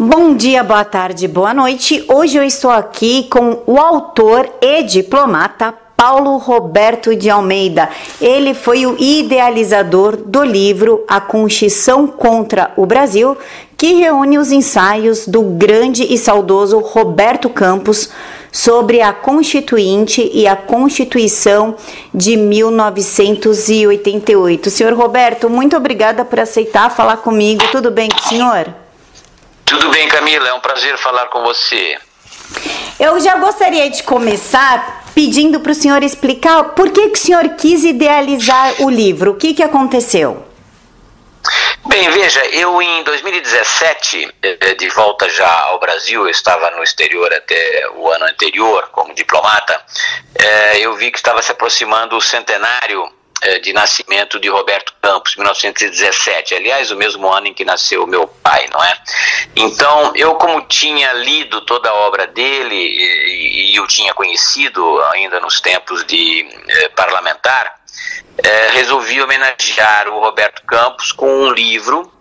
Bom dia, boa tarde, boa noite. Hoje eu estou aqui com o autor e diplomata Paulo Roberto de Almeida. Ele foi o idealizador do livro A Constituição contra o Brasil, que reúne os ensaios do grande e saudoso Roberto Campos sobre a Constituinte e a Constituição de 1988. Senhor Roberto, muito obrigada por aceitar falar comigo. Tudo bem com o senhor? Tudo bem, Camila, é um prazer falar com você. Eu já gostaria de começar pedindo para o senhor explicar por que, que o senhor quis idealizar o livro, o que, que aconteceu? Bem, veja, eu em 2017, eh, de volta já ao Brasil, eu estava no exterior até o ano anterior como diplomata, eh, eu vi que estava se aproximando o centenário eh, de nascimento de Roberto Campos, 1917. Aliás, o mesmo ano em que nasceu meu pai, não é? Então, eu como tinha lido toda a obra dele e, eu tinha conhecido ainda nos tempos de eh, parlamentar, eh, resolvi homenagear o Roberto Campos com um livro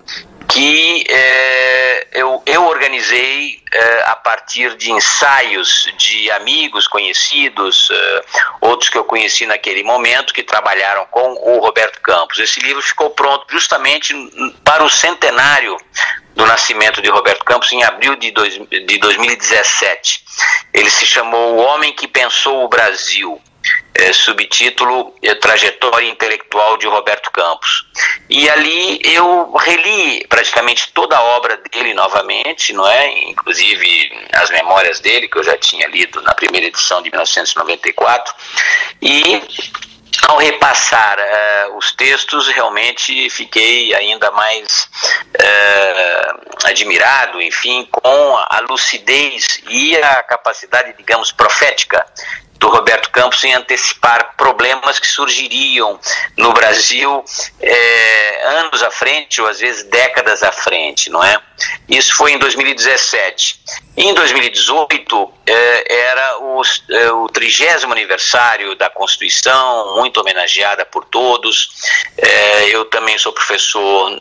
que é, eu, eu organizei é, a partir de ensaios de amigos conhecidos, é, outros que eu conheci naquele momento, que trabalharam com o Roberto Campos. Esse livro ficou pronto justamente para o centenário do nascimento de Roberto Campos em abril de, dois, de 2017. Ele se chamou O Homem que Pensou o Brasil é, subtítulo é, Trajetória Intelectual de Roberto Campos. E ali eu reli praticamente toda a obra dele novamente, não é? Inclusive as memórias dele, que eu já tinha lido na primeira edição de 1994. E ao repassar uh, os textos, realmente fiquei ainda mais uh, admirado, enfim, com a lucidez e a capacidade, digamos, profética do Roberto Campos em antecipar problemas que surgiriam no Brasil é, anos à frente, ou às vezes décadas à frente, não é? Isso foi em 2017. Em 2018 é, era o, é, o trigésimo aniversário da Constituição, muito homenageada por todos. É, eu também sou professor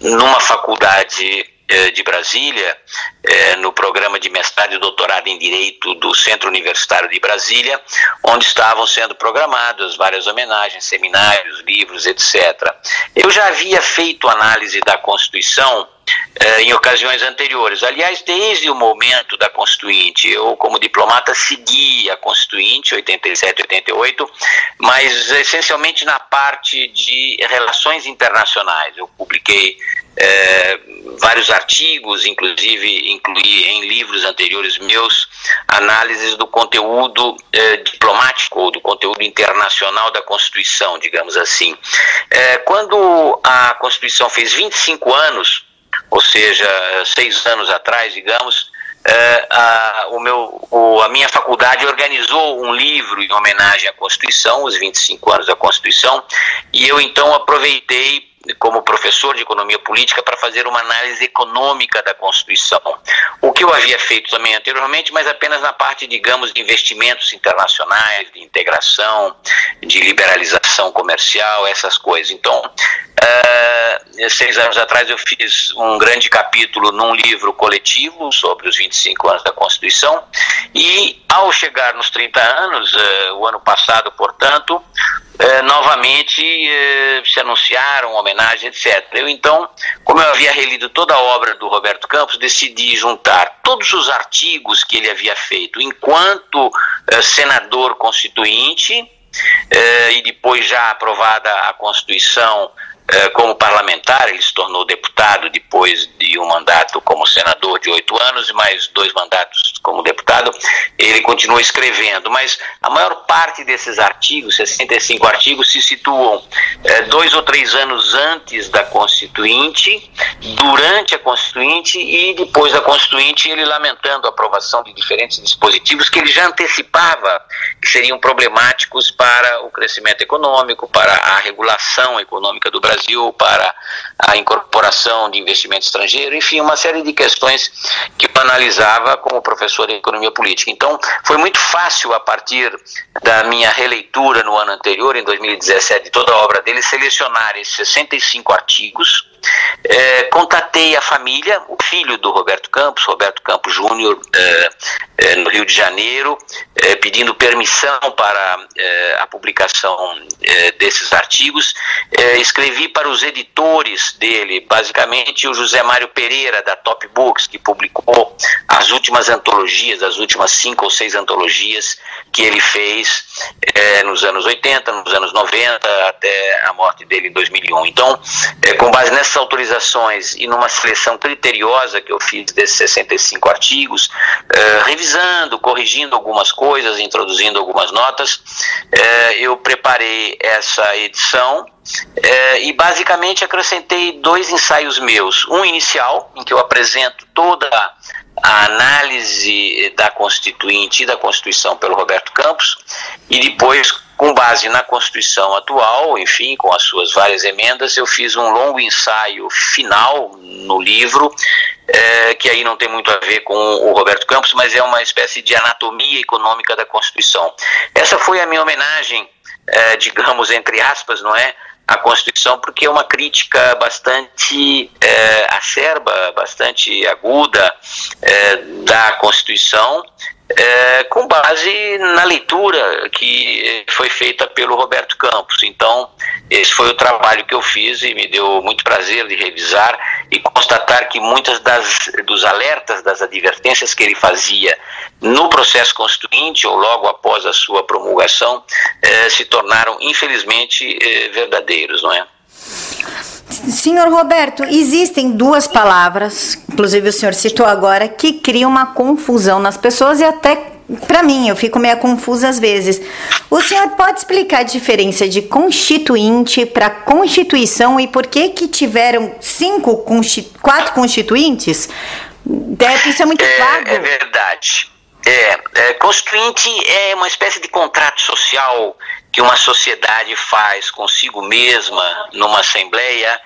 numa faculdade de Brasília, eh, no programa de mestrado e doutorado em Direito do Centro Universitário de Brasília, onde estavam sendo programadas várias homenagens, seminários, livros, etc. Eu já havia feito análise da Constituição eh, em ocasiões anteriores. Aliás, desde o momento da Constituinte, eu, como diplomata, segui a Constituinte, 87, 88, mas essencialmente na parte de relações internacionais. Eu publiquei é, vários artigos, inclusive incluí em livros anteriores meus análises do conteúdo é, diplomático ou do conteúdo internacional da Constituição, digamos assim. É, quando a Constituição fez 25 anos, ou seja, seis anos atrás, digamos, é, a, o meu, o, a minha faculdade organizou um livro em homenagem à Constituição, os 25 anos da Constituição, e eu então aproveitei como professor de economia política para fazer uma análise econômica da Constituição. O que eu havia feito também anteriormente, mas apenas na parte, digamos, de investimentos internacionais, de integração, de liberalização comercial, essas coisas. Então, uh, seis anos atrás eu fiz um grande capítulo num livro coletivo sobre os 25 anos da Constituição e ao chegar nos 30 anos, uh, o ano passado, portanto, é, novamente se anunciaram homenagem, etc. Eu então, como eu havia relido toda a obra do Roberto Campos, decidi juntar todos os artigos que ele havia feito enquanto senador constituinte e depois já aprovada a Constituição como parlamentar, ele se tornou deputado depois de um mandato como senador de oito anos e mais dois mandatos como deputado. Ele continua escrevendo, mas a maior parte desses artigos, 65 artigos, se situam é, dois ou três anos antes da Constituinte, durante a Constituinte e depois da Constituinte, ele lamentando a aprovação de diferentes dispositivos que ele já antecipava que seriam problemáticos para o crescimento econômico, para a regulação econômica do Brasil Brasil para a incorporação de investimento estrangeiro, enfim, uma série de questões que eu analisava como professor de economia política. Então, foi muito fácil, a partir da minha releitura no ano anterior, em 2017, de toda a obra dele, selecionar esses 65 artigos é, contatei a família, o filho do Roberto Campos, Roberto Campos Júnior, é, é, no Rio de Janeiro, é, pedindo permissão para é, a publicação é, desses artigos. escrevi para os editores dele, basicamente o José Mário Pereira, da Top Books, que publicou as últimas antologias, as últimas cinco ou seis antologias que ele fez nos anos 80, nos anos 90, até a morte dele em 2001. Então, com base nessas autorizações e numa seleção criteriosa que eu fiz desses 65 artigos, revisando, corrigindo algumas coisas, introduzindo algumas notas, é, eu preparei essa edição é, e basicamente acrescentei dois ensaios meus. Um inicial, em que eu apresento toda a análise da Constituinte e da Constituição pelo Roberto Campos, e depois, com base na Constituição atual, enfim, com as suas várias emendas, eu fiz um longo ensaio final no livro, é, que aí não tem muito a ver com o Roberto Campos, mas é uma espécie de anatomia econômica da Constituição. Essa foi a minha homenagem, é, digamos, entre aspas, não é? A Constituição, porque é uma crítica bastante é, acerba, bastante aguda é, da Constituição, é, com base na leitura que foi feita pelo Roberto Campos. Então, esse foi o trabalho que eu fiz e me deu muito prazer de revisar e constatar que muitas das, dos alertas, das advertências que ele fazia no processo constituinte ou logo após a sua promulgação eh, se tornaram, infelizmente, eh, verdadeiros, não é? Senhor Roberto, existem duas palavras, inclusive o senhor citou agora, que criam uma confusão nas pessoas e até para mim, eu fico meio confusa às vezes. O senhor pode explicar a diferença de constituinte para constituição e por que que tiveram cinco, quatro constituintes? Isso é muito é, vago. É verdade. É, é, constituinte é uma espécie de contrato social que uma sociedade faz consigo mesma numa assembleia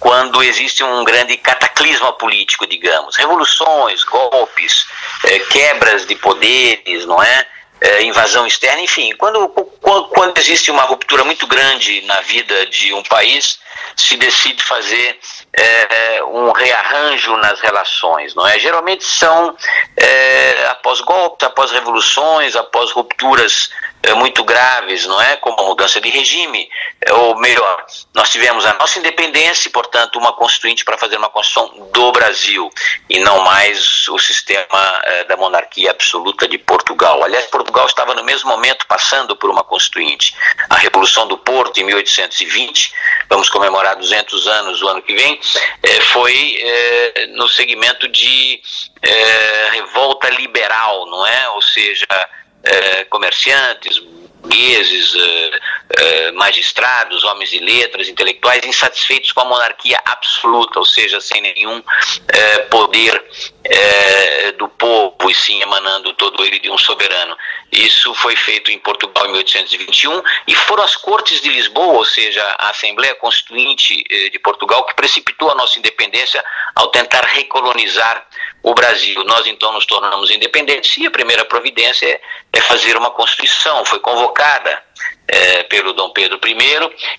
quando existe um grande cataclisma político, digamos, revoluções, golpes, é, quebras de poderes, não é? é? invasão externa, enfim, quando, quando, quando existe uma ruptura muito grande na vida de um país, se decide fazer é, um rearranjo nas relações, não é? Geralmente são é, após golpes, após revoluções, após rupturas muito graves, não é? Como a mudança de regime, é, ou melhor, nós tivemos a nossa independência portanto, uma constituinte para fazer uma constituição do Brasil e não mais o sistema é, da monarquia absoluta de Portugal. Aliás, Portugal estava no mesmo momento passando por uma constituinte. A Revolução do Porto em 1820, vamos comemorar 200 anos o ano que vem, é, foi é, no segmento de é, revolta liberal, não é? Ou seja, é, comerciantes, burgueses, eh, eh, magistrados, homens de letras, intelectuais, insatisfeitos com a monarquia absoluta, ou seja, sem nenhum eh, poder do povo, e sim emanando todo ele de um soberano. Isso foi feito em Portugal em 1821 e foram as Cortes de Lisboa, ou seja, a Assembleia Constituinte de Portugal, que precipitou a nossa independência ao tentar recolonizar o Brasil. Nós então nos tornamos independentes e a primeira providência é, é fazer uma Constituição. Foi convocada é, pelo Dom Pedro I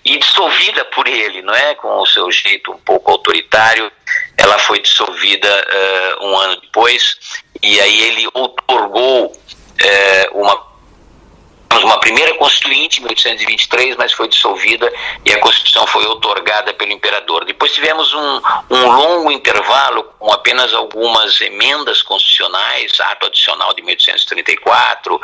e dissolvida por ele, não é? Com o seu jeito um pouco autoritário, ela foi dissolvida uh, um ano depois e aí ele otorgou uh, uma uma primeira Constituinte em 1823, mas foi dissolvida e a Constituição foi otorgada pelo imperador. Depois tivemos um, um longo intervalo com apenas algumas emendas constitucionais, ato adicional de 1834,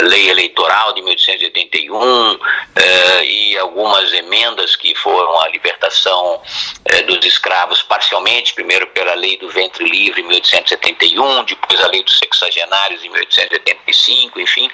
lei eleitoral de 1881 eh, e algumas emendas que foram a libertação eh, dos escravos parcialmente, primeiro pela lei do ventre livre em 1871, depois a lei dos sexagenários em 1885, enfim,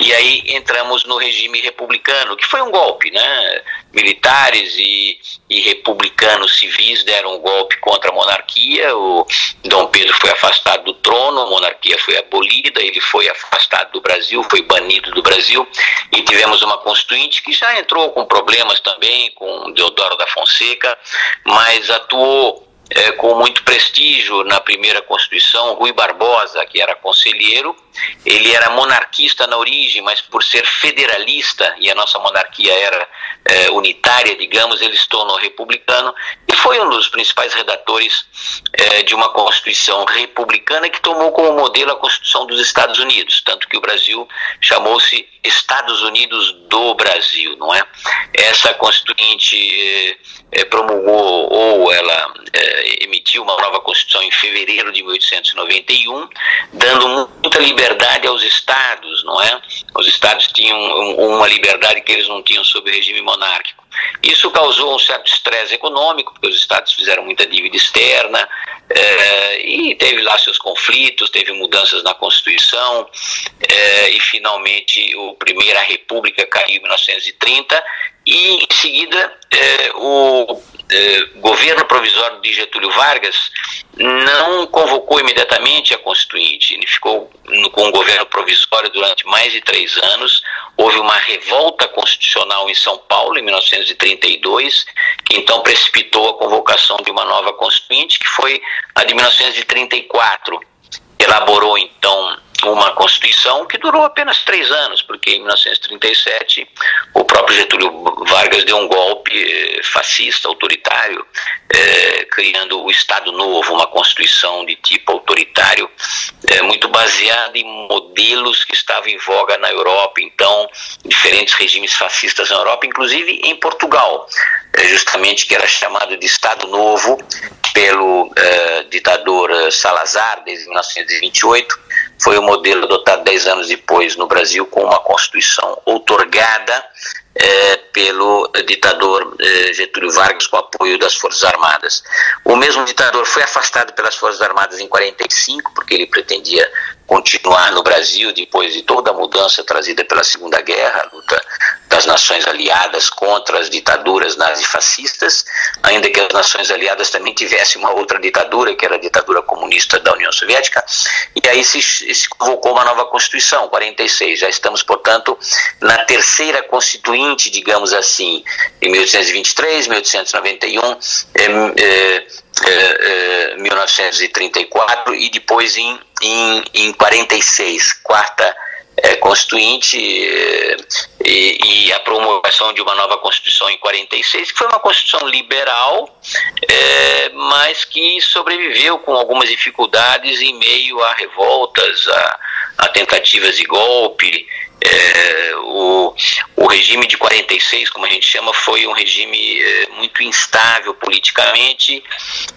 e aí entramos no regime republicano, que foi um golpe, né? Militares e, e republicanos civis deram um golpe contra a monarquia, o Dom Pedro foi afastado do trono, a monarquia foi abolida, ele foi afastado do Brasil, foi banido do Brasil, e tivemos uma constituinte que já entrou com problemas também, com Deodoro da Fonseca, mas atuou é, com muito prestígio na primeira Constituição, Rui Barbosa, que era conselheiro. Ele era monarquista na origem, mas por ser federalista, e a nossa monarquia era é, unitária, digamos, ele se tornou republicano e foi um dos principais redatores é, de uma Constituição republicana que tomou como modelo a Constituição dos Estados Unidos, tanto que o Brasil chamou-se Estados Unidos do Brasil, não é? Essa Constituinte é, promulgou ou ela emitiu uma nova Constituição em fevereiro de 1891, dando muita liberdade aos estados, não é? Os estados tinham uma liberdade que eles não tinham sob o regime monárquico. Isso causou um certo estresse econômico, porque os estados fizeram muita dívida externa, é, e teve lá seus conflitos, teve mudanças na Constituição, é, e finalmente a Primeira República caiu em 1930, e em seguida é, o governo provisório de Getúlio Vargas não convocou imediatamente a Constituinte. Ele ficou com o governo provisório durante mais de três anos. Houve uma revolta constitucional em São Paulo, em 1932, que então precipitou a convocação de uma nova Constituinte, que foi a de 1934. Elaborou então uma Constituição que durou apenas três anos, porque em 1937 o próprio Getúlio Vargas deu um golpe eh, fascista, autoritário, eh, criando o Estado Novo, uma Constituição de tipo autoritário, eh, muito baseada em modelos que estavam em voga na Europa, então, diferentes regimes fascistas na Europa, inclusive em Portugal, justamente que era chamado de Estado Novo pelo ditador Salazar, desde 1928 foi o modelo adotado dez anos depois no Brasil com uma Constituição outorgada é, pelo ditador é, Getúlio Vargas com apoio das Forças Armadas. O mesmo ditador foi afastado pelas Forças Armadas em 45 porque ele pretendia continuar no Brasil depois de toda a mudança trazida pela Segunda Guerra, a luta das nações aliadas contra as ditaduras nazifascistas, ainda que as nações aliadas também tivessem uma outra ditadura, que era a ditadura comunista da União Soviética, e aí se, se convocou uma nova Constituição, 46. Já estamos, portanto, na terceira Constituinte, digamos assim, em 1823, 1891, é, 1934 e depois em, em, em 46, quarta é, constituinte é, e, e, a promulgação de uma nova Constituição em 46, que foi uma Constituição liberal, é, mas que sobreviveu com algumas dificuldades em meio a revoltas, a, a tentativas de golpe. É, o, o regime de 46, como a gente chama, foi um regime é, muito instável politicamente,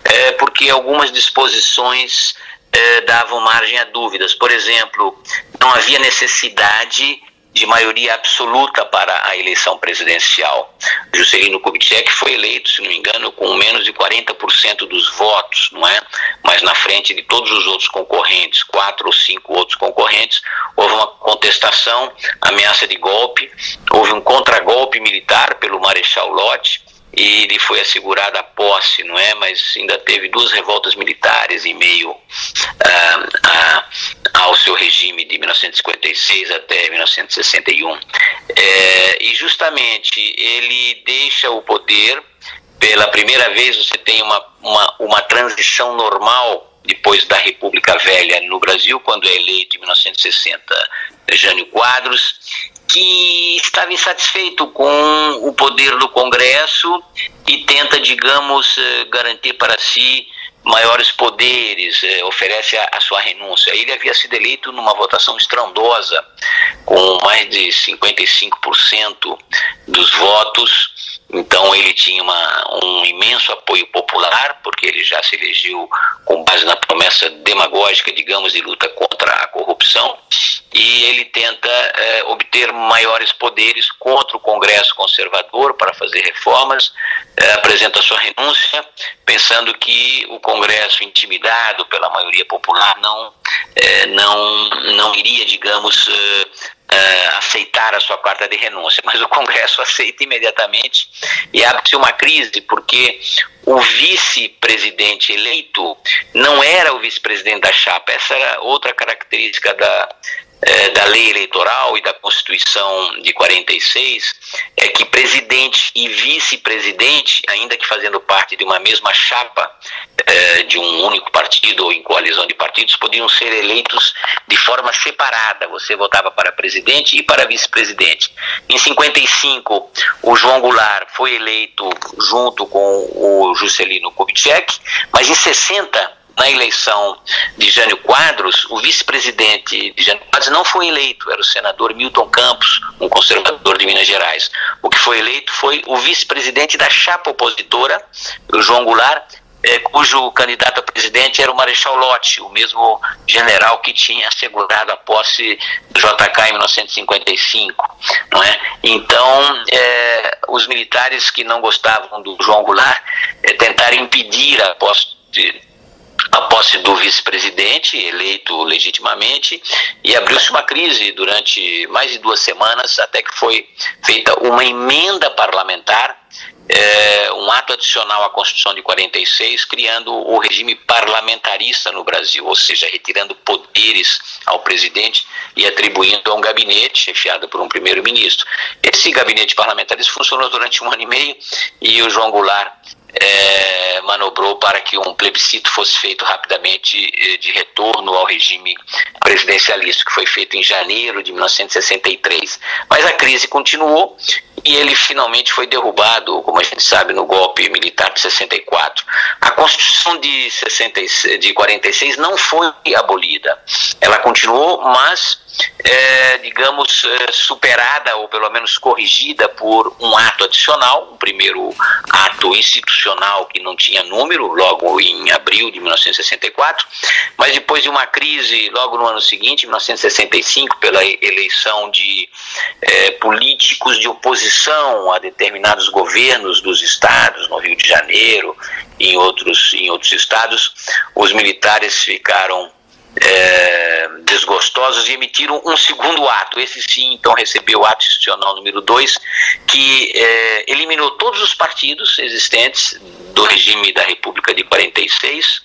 é, porque algumas disposições é, davam margem a dúvidas. Por exemplo, não havia necessidade de maioria absoluta para a eleição presidencial. Juscelino Kubitschek foi eleito, se não me engano, com menos de 40% dos votos, não é? Mas na frente de todos os outros concorrentes, quatro ou cinco outros concorrentes, houve uma contestação, ameaça de golpe, houve um contragolpe militar pelo Marechal Lott, e lhe foi assegurada a posse, não é? Mas ainda teve duas revoltas militares em meio ah, a, ao seu regime de 1956 até 1961. É, e justamente ele deixa o poder, pela primeira vez você tem uma, uma, uma transição normal depois da República Velha no Brasil, quando é eleito em 1960 Jânio Quadros, que estava insatisfeito com o poder do Congresso e tenta, digamos, eh, garantir para si maiores poderes, eh, oferece a, a, sua renúncia. Ele havia sido eleito numa votação estrondosa, com mais de 55% dos votos, então ele tinha uma, um imenso apoio popular, porque ele já se elegeu com base na promessa demagógica, digamos, de luta contra a corrupção, e ele tenta eh, obter maiores poderes contra o Congresso conservador para fazer reformas, eh, apresenta sua renúncia, pensando que o Congresso, intimidado pela maioria popular, não, eh, não, não iria, digamos, uh, aceitar a sua carta de renúncia, mas o Congresso aceita imediatamente e abre-se uma crise, porque o vice-presidente eleito não era o vice-presidente da chapa, essa era outra característica da, é, da lei eleitoral e da Constituição de 46 é que presidente e vice-presidente, ainda que fazendo parte de uma mesma chapa é, de um único partido ou em coalizão de partidos, podiam ser eleitos de forma separada. Você votava para presidente e para vice-presidente. Em 55, o João Goulart foi eleito junto com o Juscelino Kubitschek, mas em 60 na eleição de Jânio Quadros, o vice-presidente de Jânio Quadros não foi eleito, era o senador Milton Campos, um conservador de Minas Gerais. O que foi eleito foi o vice-presidente da chapa opositora, o João Goulart, é, cujo candidato a presidente era o Marechal Lott, o mesmo general que tinha assegurado a posse do JK em 1955, não é? Então, é, os militares que não gostavam do João Goulart é, tentaram impedir a posse de, a posse do vice-presidente, eleito legitimamente, e abriu-se uma crise durante mais de duas semanas, até que foi feita uma emenda parlamentar, é, um ato adicional à Constituição de 46, criando o regime parlamentarista no Brasil, ou seja, retirando poderes ao presidente e atribuindo a um gabinete chefiado por um primeiro-ministro. Esse gabinete parlamentarista funcionou durante um ano e meio e o João Goulart é, manobrou para que um plebiscito fosse feito rapidamente eh, de retorno ao regime presidencialista, que foi feito em janeiro de 1963. Mas a crise continuou e ele finalmente foi derrubado, como a gente sabe, no golpe militar de 64. A Constituição de, 66, de 46 não foi abolida. Ela continuou, mas é, digamos, é, superada ou pelo menos corrigida por um ato adicional, um primeiro ato institucional que não tinha número, logo em abril de 1964, mas depois de uma crise, logo no ano seguinte, 1965, pela eleição de é, políticos de oposição a determinados governos dos estados, no Rio de Janeiro em outros, em outros estados, os militares ficaram é, desgostosos e emitiram um segundo ato. Esse sim, então, recebeu o ato institucional número 2, que é, eliminou todos os partidos existentes do regime da República de 46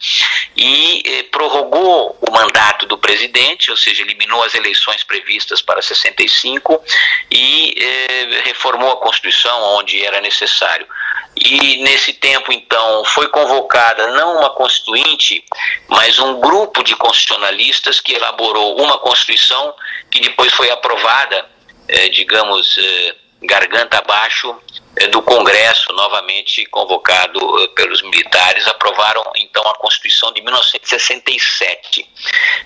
e é, prorrogou o mandato do presidente, ou seja, eliminou as eleições previstas para 65 e é, reformou a Constituição onde era necessário. E nesse tempo, então, foi convocada não uma constituinte, mas um grupo de constitucionalistas que elaborou uma Constituição que depois foi aprovada, eh, digamos, eh, garganta abaixo do Congresso, novamente convocado eh, pelos militares, aprovaram então a Constituição de 1967.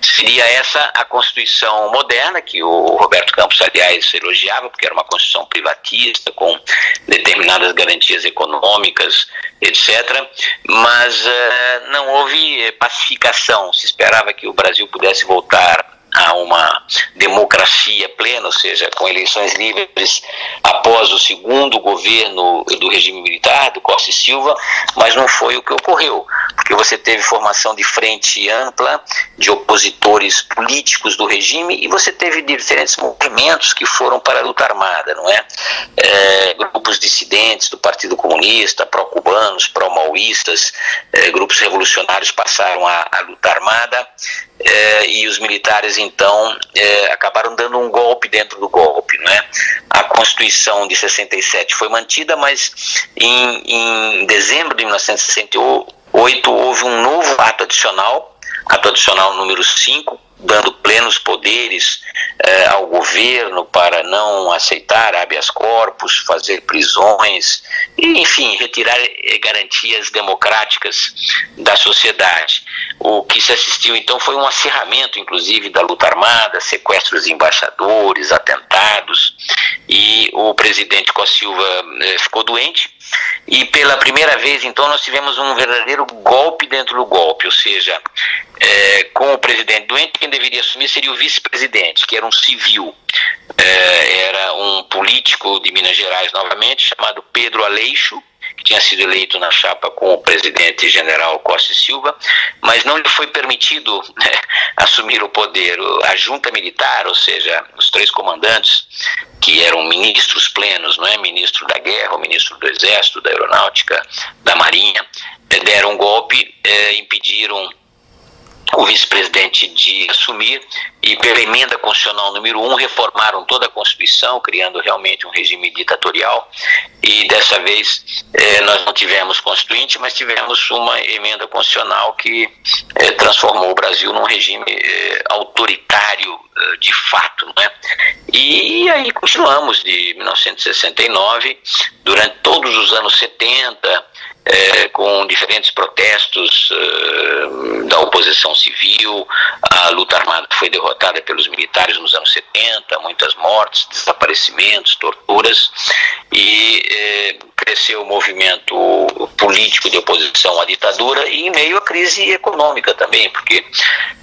Seria essa a Constituição moderna, que o Roberto Campos, aliás, elogiava, porque era uma Constituição privatista, com determinadas garantias econômicas, etc. Mas uh, não houve pacificação. Se esperava que o Brasil pudesse voltar a uma democracia plena, ou seja, com eleições livres após o segundo governo do regime militar, do Costa e Silva, mas não foi o que ocorreu, porque você teve formação de frente ampla de opositores políticos do regime e você teve diferentes movimentos que foram para a luta armada, não é? é grupos dissidentes do Partido Comunista, pró-cubanos, pró-maoístas, é, grupos revolucionários passaram a, a luta armada, é, e os militares então é, acabaram dando um golpe dentro do golpe, né? A Constituição de 67 foi mantida, mas em, em dezembro de 1968 houve um novo ato adicional, ato adicional número 5, dando plenos poderes eh, ao governo para não aceitar habeas corpus, fazer prisões, e, enfim, retirar eh, garantias democráticas da sociedade. O que se assistiu então foi um acirramento, inclusive, da luta armada, sequestros de embaixadores, atentados, e o presidente Costa Silva eh, ficou doente. E pela primeira vez, então, nós tivemos um verdadeiro golpe dentro do golpe, ou seja, é, com o presidente doente, quem deveria assumir seria o vice-presidente, que era um civil. É, era um político de Minas Gerais, novamente, chamado Pedro Aleixo, tinha sido eleito na chapa com o presidente general Costa e Silva, mas não lhe foi permitido né, assumir o poder. A junta militar, ou seja, os três comandantes, que eram ministros plenos, não é? Ministro da Guerra, ministro do Exército, da Aeronáutica, da Marinha, deram um golpe, eh, impediram o vice-presidente de assumir e pela emenda constitucional número 1 reformaram toda a Constituição, criando realmente um regime ditatorial e dessa vez eh, nós não tivemos constituinte, mas tivemos uma emenda constitucional que eh, transformou o Brasil num regime eh, autoritário eh, de fato, né? E aí continuamos de 1969, durante todos os anos 70, é, com diferentes protestos é, da oposição civil, a luta armada foi derrotada pelos militares nos anos 70, muitas mortes, desaparecimentos, torturas, e é, cresceu o movimento político de oposição à ditadura e em meio à crise econômica também, porque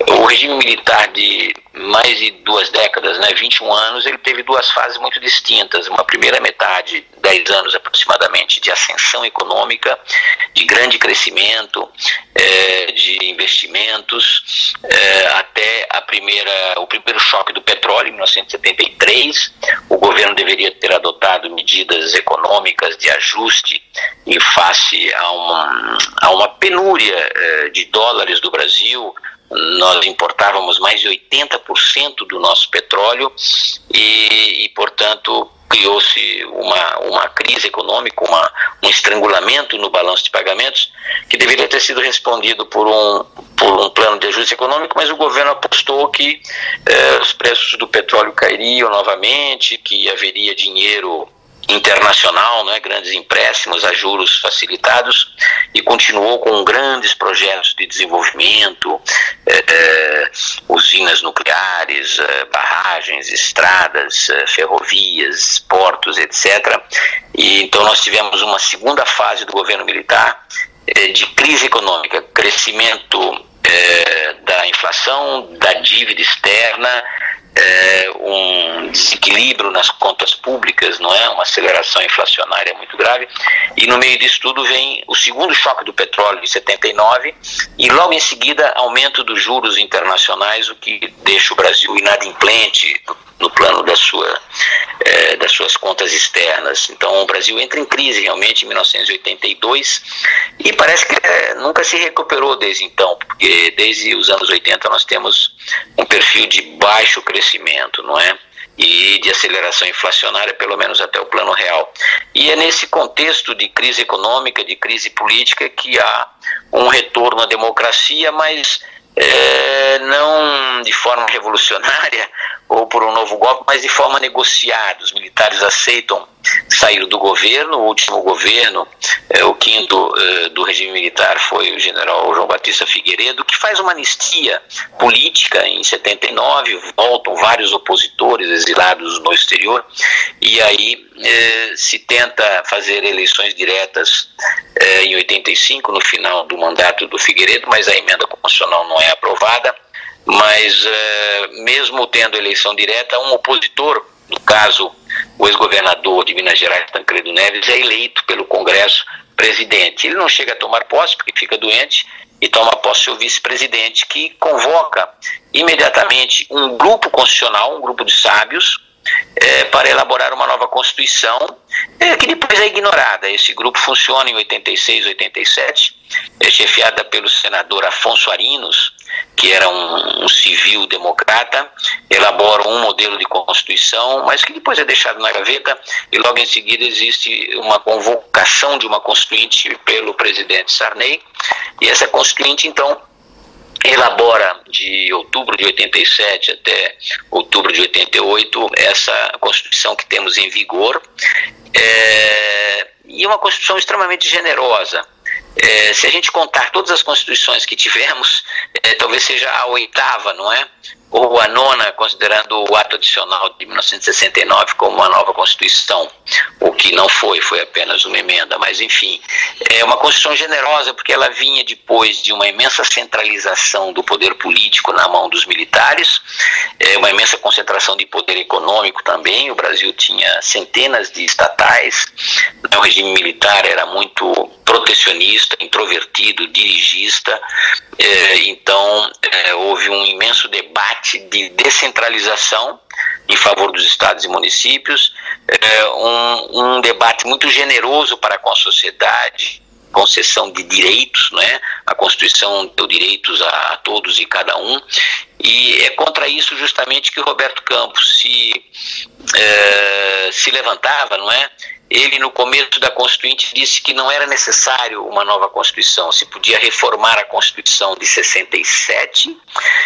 o regime militar de mais de duas décadas, né, 21 anos, ele teve duas fases muito distintas. Uma primeira metade, 10 anos aproximadamente, de ascensão econômica, de grande crescimento, é, de investimentos, é, até a primeira, o primeiro choque do petróleo, em 1973. O governo deveria ter adotado medidas econômicas de ajuste em face a uma, a uma penúria é, de dólares do Brasil, nós importávamos mais de 80% do nosso petróleo e, e portanto, criou-se uma, uma crise econômica, uma, um estrangulamento no balanço de pagamentos, que deveria ter sido respondido por um, por um plano de ajuste econômico, mas o governo apostou que eh, os preços do petróleo cairiam novamente, que haveria dinheiro internacional, né, grandes empréstimos a juros facilitados e continuou com grandes projetos de desenvolvimento, eh, eh, usinas nucleares, eh, barragens, estradas, ferrovias, portos, etc. E então nós tivemos uma segunda fase do governo militar de crise econômica, crescimento da inflação, da dívida externa, é, um desequilíbrio nas contas públicas, não é? Uma aceleração inflacionária muito grave. E no meio disso tudo vem o segundo choque do petróleo em 79 e logo em seguida aumento dos juros internacionais, o que deixa o Brasil inadimplente no plano da sua, é, das suas contas externas. Então o Brasil entra em crise realmente em 1982 e parece que é, nunca se recuperou desde então, porque desde os anos 80 nós temos um perfil de baixo crescimento, não é? e de aceleração inflacionária, pelo menos até o plano real. E é nesse contexto de crise econômica, de crise política, que há um retorno à democracia, mas é, não de forma revolucionária ou por um novo golpe, mas de forma negociada. Os militares aceitam sair do governo. O último governo, é, o quinto é, do regime militar, foi o general João Batista Figueiredo, que faz uma anistia política em 79. Voltam vários opositores exilados no exterior e aí é, se tenta fazer eleições diretas em 85, no final do mandato do Figueiredo, mas a emenda constitucional não é aprovada mas mesmo tendo eleição direta, um opositor, no caso o ex-governador de Minas Gerais, Tancredo Neves, é eleito pelo Congresso presidente. Ele não chega a tomar posse porque fica doente e toma posse o vice-presidente, que convoca imediatamente um grupo constitucional, um grupo de sábios, é, para elaborar uma nova Constituição, é, que depois é ignorada. Esse grupo funciona em 86, 87, é chefiada pelo senador Afonso Arinos, que era um, um, civil democrata, elabora um modelo de constituição, mas que depois é deixado na gaveta e logo em seguida existe uma convocação de uma constituinte pelo presidente Sarney. E essa constituinte então elabora de outubro de 87 até outubro de 88 essa constituição que temos em vigor. É, e uma constituição extremamente generosa é, se a gente contar todas as constituições que tivemos, é, talvez seja a oitava, não é? Ou a nona, considerando o ato adicional de 1969 como uma nova Constituição, o que não foi, foi apenas uma emenda, mas enfim, é uma Constituição generosa porque ela vinha depois de uma imensa centralização do poder político na mão dos militares, é uma imensa concentração de poder econômico também, o Brasil tinha centenas de estatais, o regime militar era muito protecionista, introvertido, dirigista, é, então é, houve um imenso debate parte de descentralização em favor dos estados e municípios, é, um, um, debate muito generoso para com a sociedade, concessão de direitos, né? A Constituição deu direitos a, todos e cada um, e é contra isso justamente que Roberto Campos se, é, se levantava, não é? Ele, no começo da Constituinte, disse que não era necessário uma nova Constituição, se podia reformar a Constituição de 67,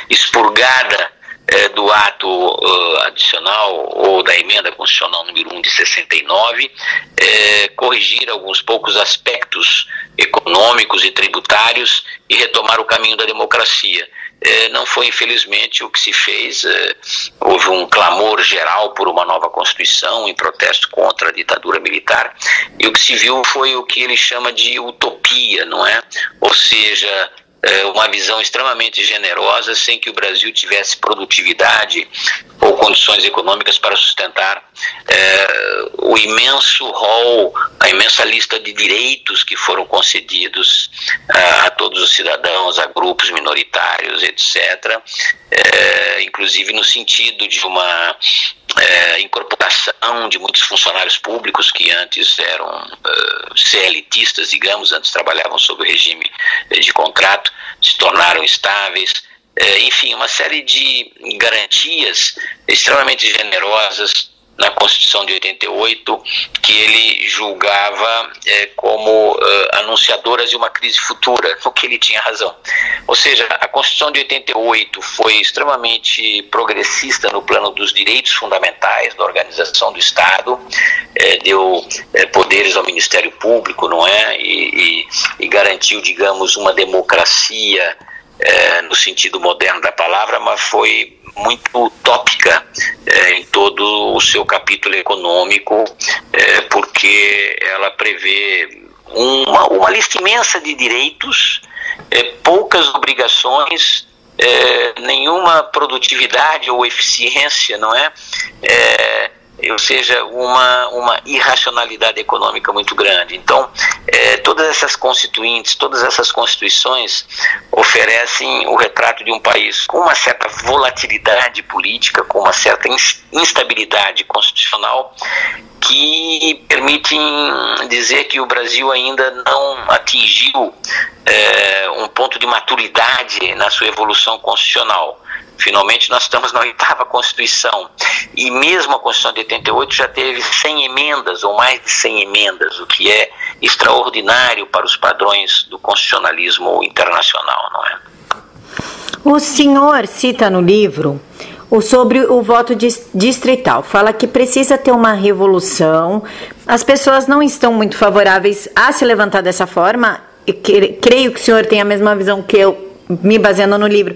expurgada é, do ato uh, adicional ou da emenda constitucional número 1 de 69, é, corrigir alguns poucos aspectos econômicos e tributários e retomar o caminho da democracia. É, não foi, infelizmente, o que se fez. É, houve um clamor geral por uma nova Constituição em protesto contra a ditadura militar, e o que se viu foi o que ele chama de utopia, não é? Ou seja, é, uma visão extremamente generosa, sem que o Brasil tivesse produtividade ou condições econômicas para sustentar é, o imenso rol, a imensa lista de direitos que foram concedidos a, é, a todos os cidadãos, a grupos minoritários, etc., é, inclusive no sentido de uma é, incorporação de muitos funcionários públicos que antes eram uh, CLTistas, digamos, antes trabalhavam sob o regime de contrato, se tornaram estáveis. É, enfim, uma série de garantias extremamente generosas na Constituição de 88, que ele julgava é, como uh, anunciadoras de uma crise futura, o que ele tinha razão. Ou seja, a Constituição de 88 foi extremamente progressista no plano dos direitos fundamentais, da organização do Estado, é, deu poderes ao Ministério Público, não é? E, e, e garantiu, digamos, uma democracia no sentido moderno da palavra, mas foi muito utópica é, em todo o seu capítulo econômico, é, porque ela prevê uma, uma lista imensa de direitos, é, poucas obrigações, é, nenhuma produtividade ou eficiência, não é? Ou seja, uma, uma irracionalidade econômica muito grande. Então, é, todas essas constituintes, todas essas constituições oferecem o retrato de um país com uma certa volatilidade política, com uma certa instabilidade constitucional, que permitem dizer que o Brasil ainda não atingiu é, um ponto de maturidade na sua evolução constitucional. Finalmente, nós estamos na oitava Constituição. E mesmo a Constituição de 88 já teve 100 emendas, ou mais de 100 emendas, o que é extraordinário para os padrões do constitucionalismo internacional, não é? O senhor cita no livro o sobre o voto distrital. Fala que precisa ter uma revolução. As pessoas não estão muito favoráveis a se levantar dessa forma. creio que o senhor tem a mesma visão que eu, me baseando no livro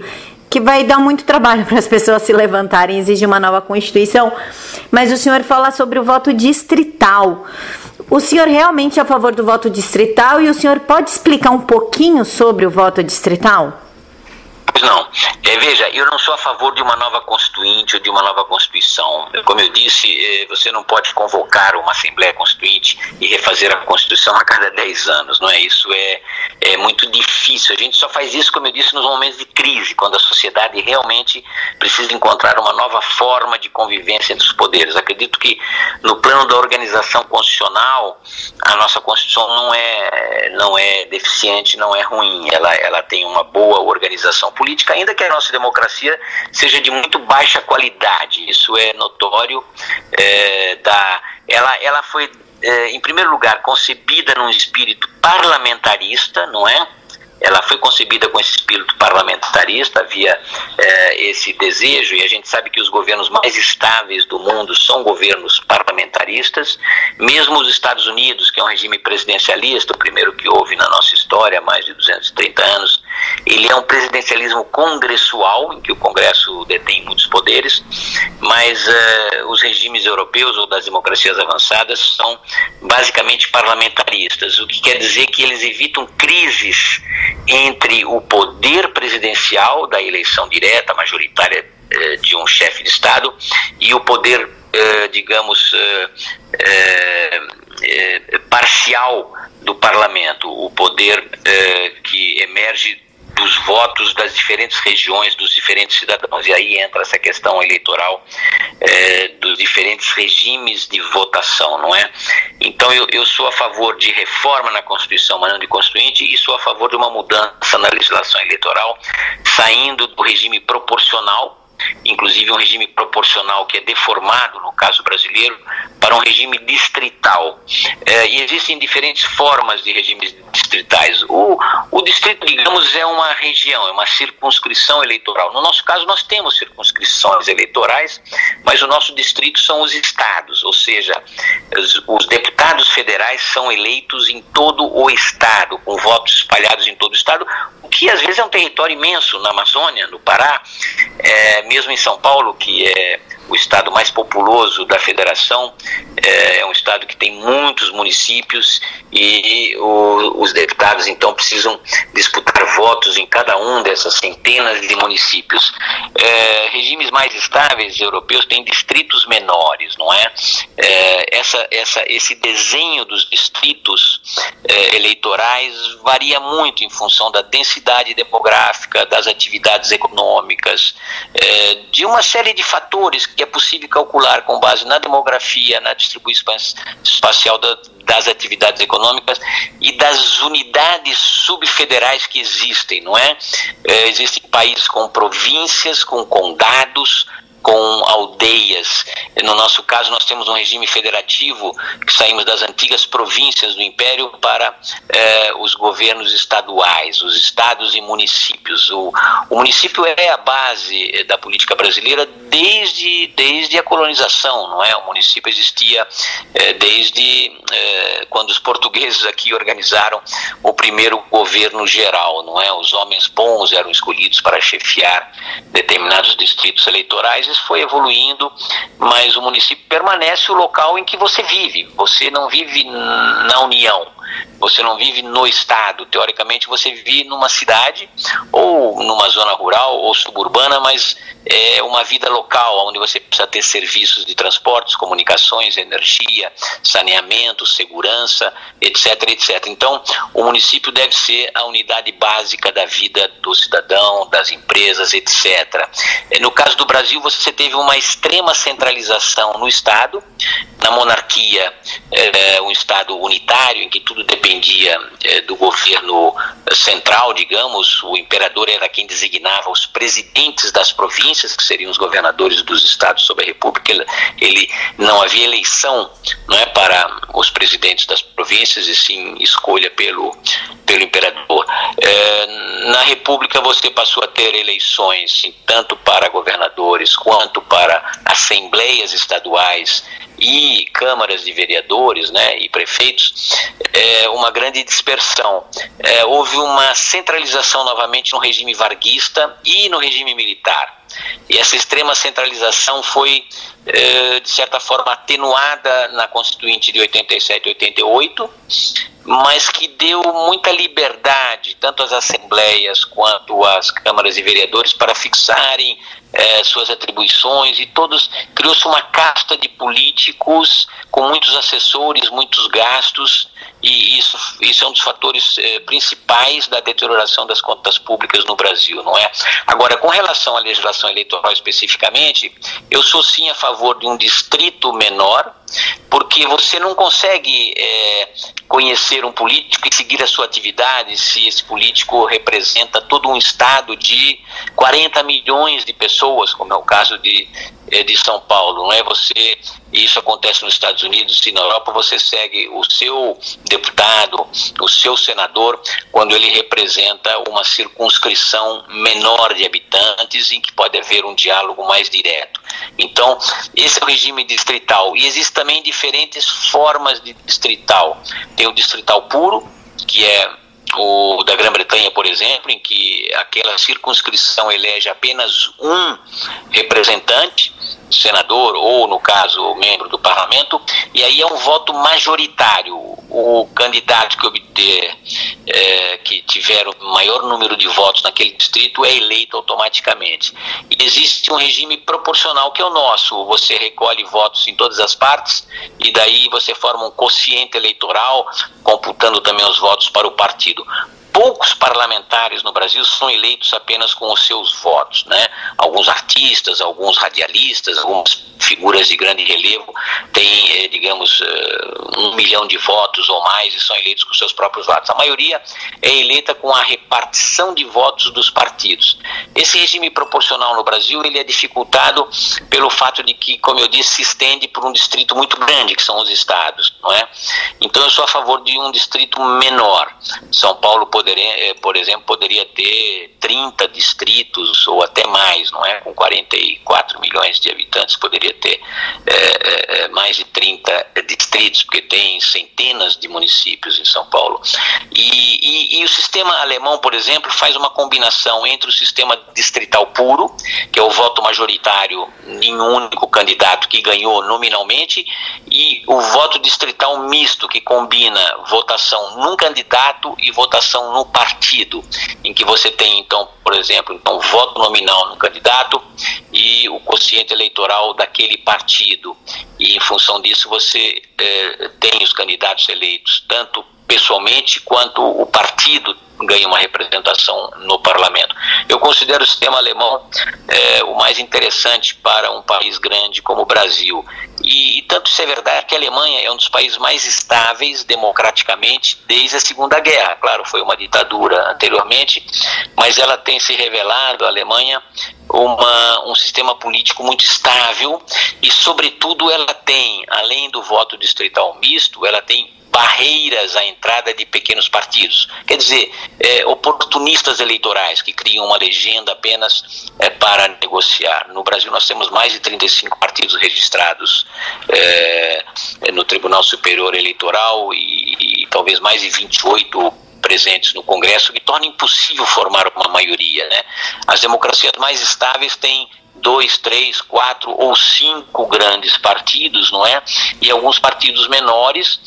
que vai dar muito trabalho para as pessoas se levantarem e exigir uma nova Constituição. Mas o senhor fala sobre o voto distrital. O senhor realmente é a favor do voto distrital e o senhor pode explicar um pouquinho sobre o voto distrital? Não. É, veja, eu não sou a favor de uma nova constituinte ou de uma nova constituição. Como eu disse, é, você não pode convocar uma Assembleia Constituinte e refazer a Constituição a cada 10 anos, não é? Isso é, é muito difícil. A gente só faz isso, como eu disse, nos momentos de crise, quando a sociedade realmente precisa encontrar uma nova forma de convivência entre os poderes. Acredito que no plano da organização constitucional, a nossa Constituição não é, não é deficiente, não é ruim. Ela, ela tem uma boa organização política ainda que a nossa democracia seja de muito baixa qualidade. Isso é notório. É, da, ela, ela foi, é, em primeiro lugar, concebida num espírito parlamentarista, não é? Ela foi concebida com esse espírito parlamentarista, havia é, esse desejo, e a gente sabe que os governos mais estáveis do mundo são governos parlamentaristas, mesmo os Estados Unidos, que é um regime presidencialista, o primeiro que houve na nossa história há mais de 230 anos, ele é um presidencialismo congressual, em que o Congresso detém muitos poderes, mas uh, os regimes europeus ou das democracias avançadas são basicamente parlamentaristas, o que quer dizer que eles evitam crises entre o poder presidencial da eleição direta, majoritária uh, de um chefe de Estado, e o poder, uh, digamos, parcial do parlamento, o poder que emerge dos votos das diferentes regiões, dos diferentes cidadãos. E aí entra essa questão eleitoral é, dos diferentes regimes de votação, não é? Então eu, eu sou a favor de reforma na Constituição, mas não de Constituinte, e sou a favor de uma mudança na legislação eleitoral, saindo do regime proporcional inclusive um regime proporcional que é deformado, no caso brasileiro, para um regime distrital. É, e existem diferentes formas de regimes distritais. O, o distrito, digamos, é uma região, é uma circunscrição eleitoral. No nosso caso, nós temos circunscrições eleitorais, mas o nosso distrito são os estados, ou seja, os, os deputados federais são eleitos em todo o estado, com votos espalhados em todo o estado, o que às vezes é um território imenso na Amazônia, no Pará, é, mesmo em São Paulo, que é o estado mais populoso da federação, é, é um estado que tem muitos municípios e o, os deputados então precisam disputar votos em cada um dessas centenas de municípios. É, regimes mais estáveis europeus têm distritos menores, não é? é essa, essa, esse desenho dos distritos é, eleitorais varia muito em função da densidade demográfica, das atividades econômicas, é, de uma série de fatores que é possível calcular com base na demografia, na distribuição espacial da, das atividades econômicas e das unidades subfederais que existem, não é? é existem países com províncias, com condados, com aldeias. No nosso caso, nós temos um regime federativo que saímos das antigas províncias do Império para eh, os governos estaduais, os estados e municípios. O, o, município é a base da política brasileira desde, desde a colonização, não é? O município existia eh, desde eh, quando os portugueses aqui organizaram o primeiro governo geral, não é? Os homens bons eram escolhidos para chefiar determinados distritos eleitorais foi evoluindo, mas o município permanece o local em que você vive. Você não vive na União, você não vive no estado. Teoricamente, você vive numa cidade ou numa zona rural ou suburbana, mas é uma vida local, onde você precisa ter serviços de transportes, comunicações, energia, saneamento, segurança, etc, etc. Então, o município deve ser a unidade básica da vida do cidadão, das empresas, etc. É, no caso do Brasil, você teve uma extrema centralização no Estado, na monarquia, é, um Estado unitário, em que tudo dependia é, do governo central, digamos, o imperador era quem designava os presidentes das províncias, que seriam os governadores dos estados sob a república, ele, ele não havia eleição não é, para os presidentes das províncias, e sim escolha pelo, pelo imperador. É, na república você passou a ter eleições tanto para governadores quanto para assembleias estaduais e câmaras de vereadores né, e prefeitos, é, uma grande dispersão. É, houve uma centralização novamente no regime varguista e no regime militar. E essa extrema centralização foi, é, de certa forma, atenuada na Constituinte de 87 e 88, mas que deu muita liberdade, tanto às assembleias quanto às câmaras de vereadores, para fixarem é, suas atribuições e todos criou-se uma casta de políticos com muitos assessores, muitos gastos e isso, isso é um dos fatores é, principais da deterioração das contas públicas no Brasil, não é? Agora, com relação à legislação eleitoral especificamente, eu sou sim a favor de um distrito menor, porque você não consegue é, conhecer um político e seguir a sua atividade se esse político representa todo um estado de 40 milhões de pessoas, como é o caso de, é, de São Paulo, não é? Você isso acontece nos Estados Unidos e na Europa, você segue o seu deputado, o seu senador, quando ele representa uma circunscrição menor de habitantes em que pode haver um diálogo mais direto. Então, esse é o regime distrital. E existem também diferentes formas de distrital. Tem o distrital puro, que é o da Grã-Bretanha, por exemplo, em que aquela circunscrição elege apenas um representante, senador ou, no caso, membro do parlamento, e aí é um voto majoritário. O candidato que obter, é, que tiver o maior número de votos naquele distrito é eleito automaticamente. E existe um regime proporcional que é o nosso. Você recolhe votos em todas as partes e daí você forma um quociente eleitoral, computando também os votos para o partido. Poucos parlamentares no Brasil são eleitos apenas com os seus votos, né? Alguns artistas, alguns radialistas, algumas figuras de grande relevo têm, eh, digamos, eh, um milhão de votos ou mais e são eleitos com seus próprios votos. A maioria é eleita com a repartição de votos dos partidos. Esse regime proporcional no Brasil ele é dificultado pelo fato de que, como eu disse, se estende por um distrito muito grande, que são os estados, não é? Então eu sou a favor de um distrito menor. São Paulo poderia, eh, por exemplo, poderia ter 30 distritos ou até mais, não é? Com 44 milhões de habitantes, poderia ter é, é, mais de 30 distritos, porque tem centenas de municípios em São Paulo. E, e, e o sistema alemão, por exemplo, faz uma combinação entre o sistema distrital puro, que é o voto majoritário em um único candidato que ganhou nominalmente, e o voto distrital misto, que combina votação num candidato e votação no partido, em que você tem então, por exemplo, então voto nominal no candidato e o quociente eleitoral daquele partido. E em função disso você eh, tem os candidatos eleitos tanto pessoalmente quanto o partido ganha uma representação no parlamento. Eu considero o sistema alemão é, o mais interessante para um país grande como o Brasil. E, e, tanto isso é verdade que a Alemanha é um dos países mais estáveis democraticamente desde a Segunda Guerra. Claro, foi uma ditadura anteriormente, mas ela tem se revelado, a Alemanha, uma, um sistema político muito estável e, sobretudo, ela tem, além do voto distrital misto, ela tem barreiras à entrada de pequenos partidos. Quer dizer, é, oportunistas eleitorais que criam uma legenda apenas é, para negociar. No Brasil nós temos mais de 35 partidos registrados é, no Tribunal Superior Eleitoral e, e talvez mais de 28 presentes no Congresso, que torna impossível formar uma maioria. Né? As democracias mais estáveis têm dois, três, quatro ou cinco grandes partidos, não é? E alguns partidos menores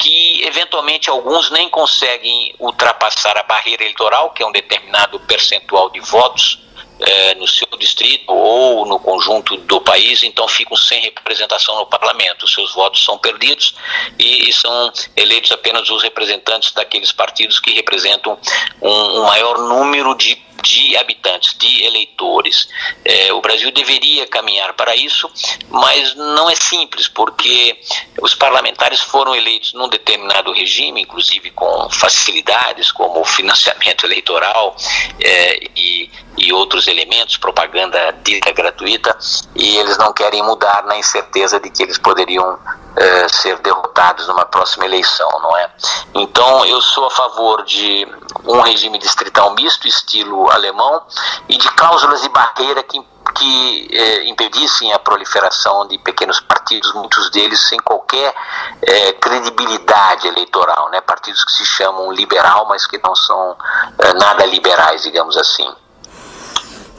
que eventualmente alguns nem conseguem ultrapassar a barreira eleitoral, que é um determinado percentual de votos é, no seu distrito ou no conjunto do país, então ficam sem representação no parlamento. Seus votos ssão perdidos e, e são eleitos apenas os representantes daqueles partidos que representam um, um maior número de de habitantes, de eleitores. É, o Brasil deveria caminhar para isso, mas não é simples, porque os parlamentares foram eleitos num determinado regime, inclusive com facilidades como financiamento eleitoral é, e, e outros elementos, propaganda dita gratuita, e eles não querem mudar na incerteza de que eles poderiam é, ser derrotados numa próxima eleição, não é? Então eu sou a favor de um regime distrital misto, estilo alemão, e de cláusulas de barreira que que eh, impedissem a proliferação de pequenos partidos, muitos deles sem qualquer eh, credibilidade eleitoral, né? partidos que se chamam liberal, mas que não são eh, nada liberais, digamos assim.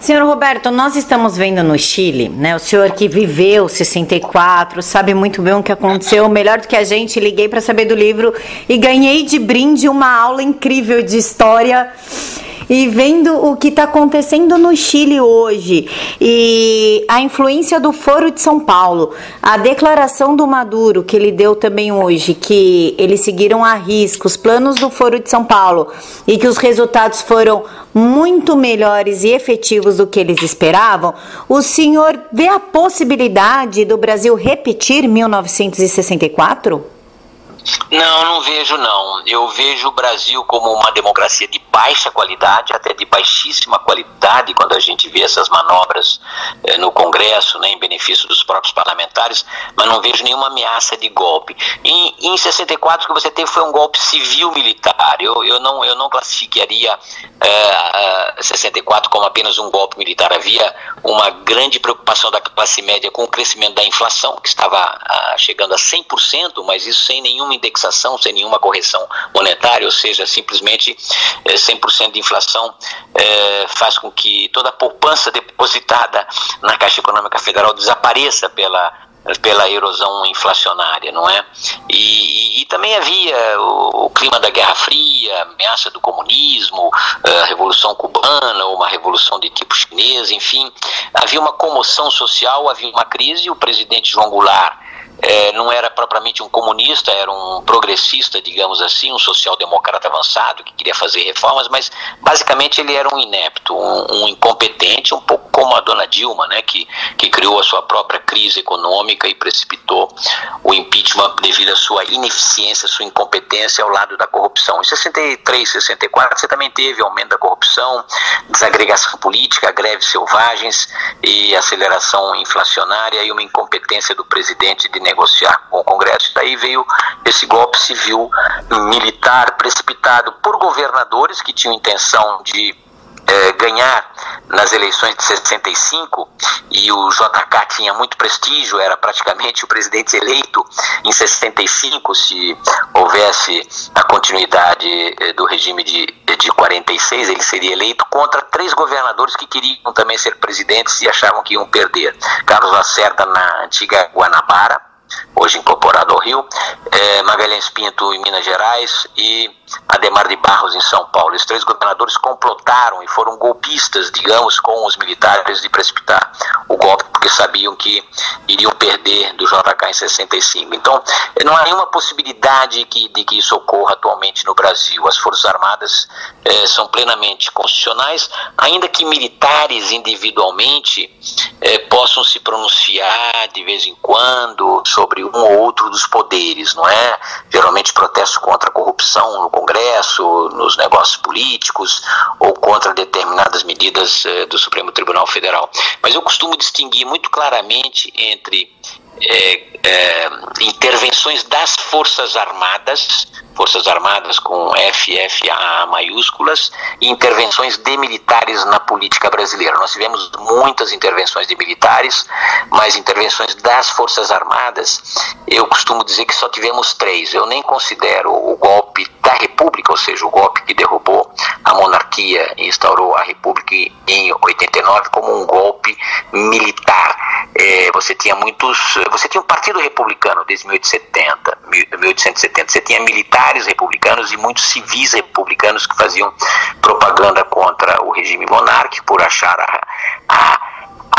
Senhor Roberto, nós estamos vendo no Chile, né? O senhor que viveu 64, sabe muito bem o que aconteceu. Melhor do que a gente, liguei para saber do livro e ganhei de brinde uma aula incrível de história e vendo o que está acontecendo no Chile hoje e a influência do Foro de São Paulo, a declaração do Maduro que ele deu também hoje, que eles seguiram a risco os planos do Foro de São Paulo e que os resultados foram muito melhores e efetivos do que eles esperavam, o senhor vê a possibilidade do Brasil repetir 1964? Não, não vejo não. Eu vejo o Brasil como uma democracia de baixa qualidade, até de baixíssima qualidade, quando a gente vê essas manobras eh, no Congresso, né, em benefício dos próprios parlamentares, mas não vejo nenhuma ameaça de golpe. Em, em 64 o que você teve foi um golpe civil-militar. Eu, eu, não, eu não classificaria eh, 64 como apenas um golpe militar. Havia uma grande preocupação da classe média com o crescimento da inflação, que estava ah, chegando a 100%, mas isso sem nenhum nenhuma indexação, sem nenhuma correção monetária, ou seja, simplesmente é, eh, 100% de inflação é, faz com que toda a poupança depositada na Caixa Econômica Federal desapareça pela pela erosão inflacionária, não é? E, e, e também havia o, o, clima da Guerra Fria, ameaça do comunismo, a Revolução Cubana, uma revolução de tipo chinês, enfim, havia uma comoção social, havia uma crise. O presidente João Goulart é, não era propriamente um comunista, era um progressista, digamos assim, um social-democrata avançado que queria fazer reformas, mas basicamente ele era um inepto, um, um, incompetente, um pouco como a dona Dilma, né, que, que criou a sua própria crise econômica e precipitou o impeachment devido à sua ineficiência, sua incompetência ao lado da corrupção. Em 63, 64, você também teve aumento da corrupção, desagregação política, greves selvagens e aceleração inflacionária e uma incompetência do presidente de negociar com o Congresso. Daí veio esse golpe civil militar precipitado por governadores que tinham intenção de é, ganhar nas eleições de 65 e o JK tinha muito prestígio, era praticamente o presidente eleito em 65 se houvesse a continuidade é, do regime de, de 46, ele seria eleito contra três governadores que queriam também ser presidentes e achavam que iam perder. Carlos Lacerda na antiga Guanabara, hoje incorporado ao Rio, é, Magalhães Pinto em Minas Gerais e Ademar de Barros em São Paulo. Os três governadores complotaram e foram golpistas, digamos, com os militares de precipitar o golpe, porque sabiam que iriam perder do JK em 65. Então, não há nenhuma possibilidade que, de que isso ocorra atualmente no Brasil. As Forças Armadas eh, são plenamente constitucionais, ainda que militares individualmente eh, possam se pronunciar de vez em quando sobre um ou outro dos poderes, não é? Geralmente protestos contra a corrupção no Congresso, nos negócios políticos ou contra determinadas medidas eh, do Supremo Tribunal Federal. Mas eu costumo distinguir muito claramente entre é, é, intervenções das Forças Armadas, Forças Armadas com FFA maiúsculas, e intervenções de militares na política brasileira. Nós tivemos muitas intervenções de militares, mas intervenções das Forças Armadas, eu costumo dizer que só tivemos três. Eu nem considero o golpe da República, ou seja, o golpe que derrubou a monarquia e instaurou a República em 89, como um golpe militar. É, você tinha muitos você tinha um partido republicano desde 1870, 1870. Você tinha militares republicanos e muitos civis republicanos que faziam propaganda contra o regime monárquico por achar a, a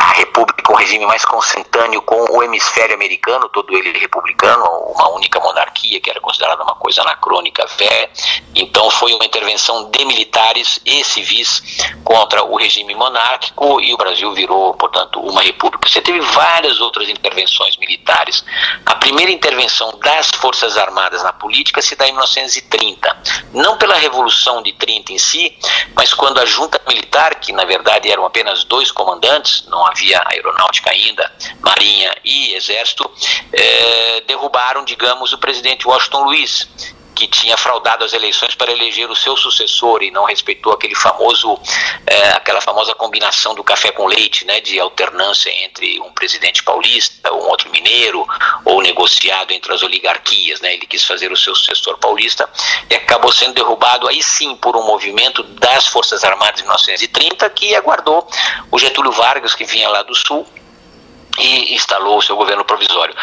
a república, um regime mais consentâneo com o hemisfério americano, todo ele republicano, uma única monarquia que era considerada uma coisa anacrônica, velha. Então foi uma intervenção de militares e civis contra o regime monárquico e o Brasil virou, portanto, uma república. Você teve várias outras intervenções militares. A primeira intervenção das Forças Armadas na política se dá em 1930, não pela Revolução de 30 em si, mas quando a junta militar, que na verdade eram apenas dois comandantes, não havia aeronáutica ainda, marinha e exército, eh, derrubaram, digamos, o presidente Washington Luiz, que tinha fraudado as eleições para eleger o seu sucessor e não respeitou aquele famoso, é, aquela famosa combinação do café com leite, né, de alternância entre um presidente paulista, um outro mineiro, ou negociado entre as oligarquias, né, ele quis fazer o seu sucessor paulista e acabou sendo derrubado aí sim por um movimento das Forças Armadas em 1930 que aguardou o Getúlio Vargas que vinha lá do sul e instalou o seu governo provisório.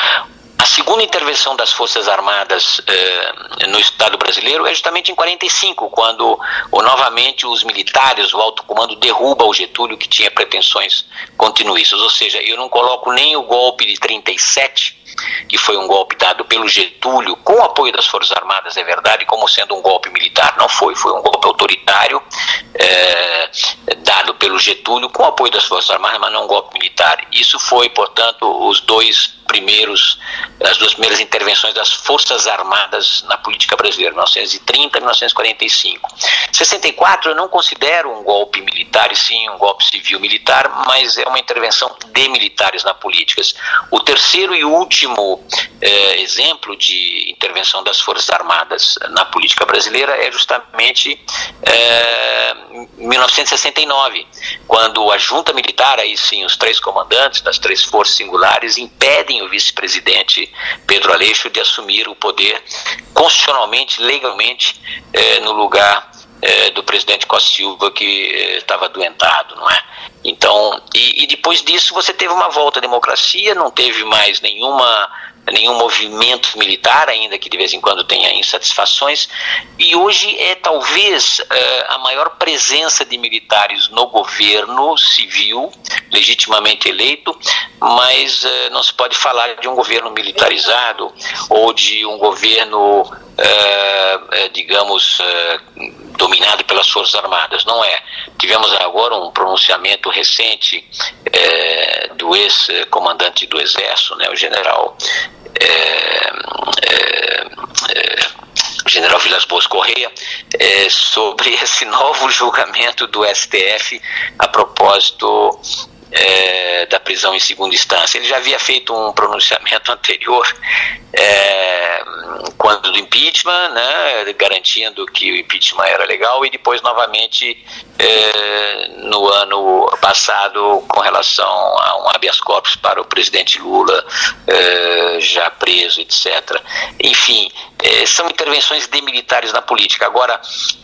A segunda intervenção das Forças Armadas eh, no Estado brasileiro é justamente em 45, quando ou, novamente os militares, o alto comando derruba o Getúlio, que tinha pretensões continuistas. Ou seja, eu não coloco nem o golpe de 37, que foi um golpe dado pelo Getúlio, com o apoio das Forças Armadas, é verdade, como sendo um golpe militar. Não foi, foi um golpe autoritário eh, dado pelo Getúlio, com o apoio das Forças Armadas, mas não um golpe militar. Isso foi, portanto, os dois primeiros, as duas primeiras intervenções das Forças Armadas na política brasileira, 1930 e 1945. 64 eu não considero um golpe militar, e sim um golpe civil militar, mas é uma intervenção de militares na política. O terceiro e último eh, exemplo de intervenção das Forças Armadas na política brasileira é justamente eh, 1969, quando a junta militar, aí sim, os três comandantes das três forças singulares impedem o vice-presidente Pedro Aleixo de assumir o poder constitucionalmente, legalmente, eh, no lugar eh, do presidente Costa Silva que estava eh, doentado, não é? Então, e, e, depois disso você teve uma volta à democracia, não teve mais nenhuma nenhum movimento militar, ainda que de vez em quando tenha insatisfações, e hoje é talvez uh, a maior presença de militares no governo civil, legitimamente eleito, mas uh, não se pode falar de um governo militarizado ou de um governo, uh, digamos, dominado pelas Forças Armadas. Não é. Tivemos agora um pronunciamento recente do ex-comandante do Exército, né, o general é, é, é, general Vilas Boas Correia é, sobre esse novo julgamento do STF a propósito é, da prisão em segunda instância. Ele já havia feito um pronunciamento anterior é, quando do impeachment, né, garantindo que o impeachment era legal, e depois novamente é, no ano passado com relação a um habeas corpus para o presidente Lula é, já preso, etc. Enfim, é, são intervenções de militares na política. Agora,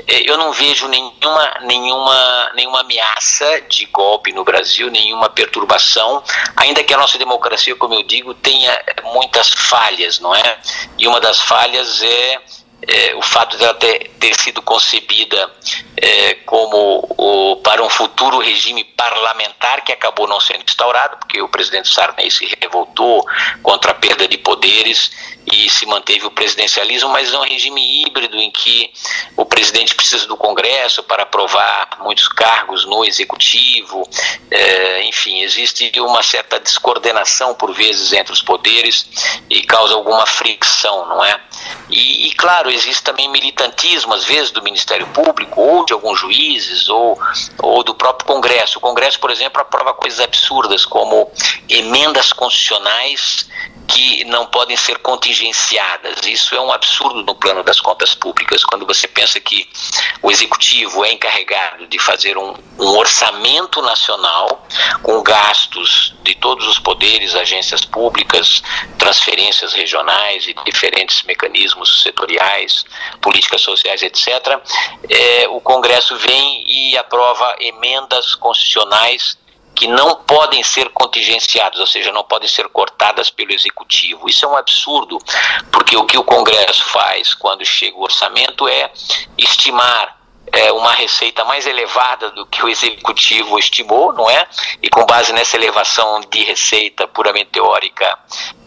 é, eu não vejo nenhuma, nenhuma, nenhuma ameaça de golpe no Brasil, nenhuma perturbação, ainda que a nossa democracia, como eu digo, tenha muitas falhas, não é? E uma das falhas é é, o fato dela ter, ter sido concebida é, como o, para um futuro regime parlamentar que acabou não sendo instaurado, porque o presidente Sarney se revoltou contra a perda de poderes e se manteve o presidencialismo, mas é um regime híbrido em que o presidente precisa do Congresso para aprovar muitos cargos no executivo, é, enfim, existe uma certa descoordenação por vezes entre os poderes e causa alguma fricção, não é? E, e claro, existe também militantismo, às vezes, do Ministério Público ou de alguns juízes ou, ou do próprio Congresso. O Congresso, por exemplo, aprova coisas absurdas como emendas constitucionais que não podem ser contingenciadas. Isso é um absurdo no plano das contas públicas, quando você pensa que o executivo é encarregado de fazer um, um orçamento nacional com gastos de todos os poderes, agências públicas, transferências regionais e diferentes mecanismos setoriais, políticas sociais, etc. É, o Congresso vem e aprova emendas constitucionais que não podem ser contingenciadas, ou seja, não podem ser cortadas pelo executivo. Isso é um absurdo, porque o que o Congresso faz quando chega o orçamento é estimar é, uma receita mais elevada do que o executivo estimou, não é? E com base nessa elevação de receita puramente teórica,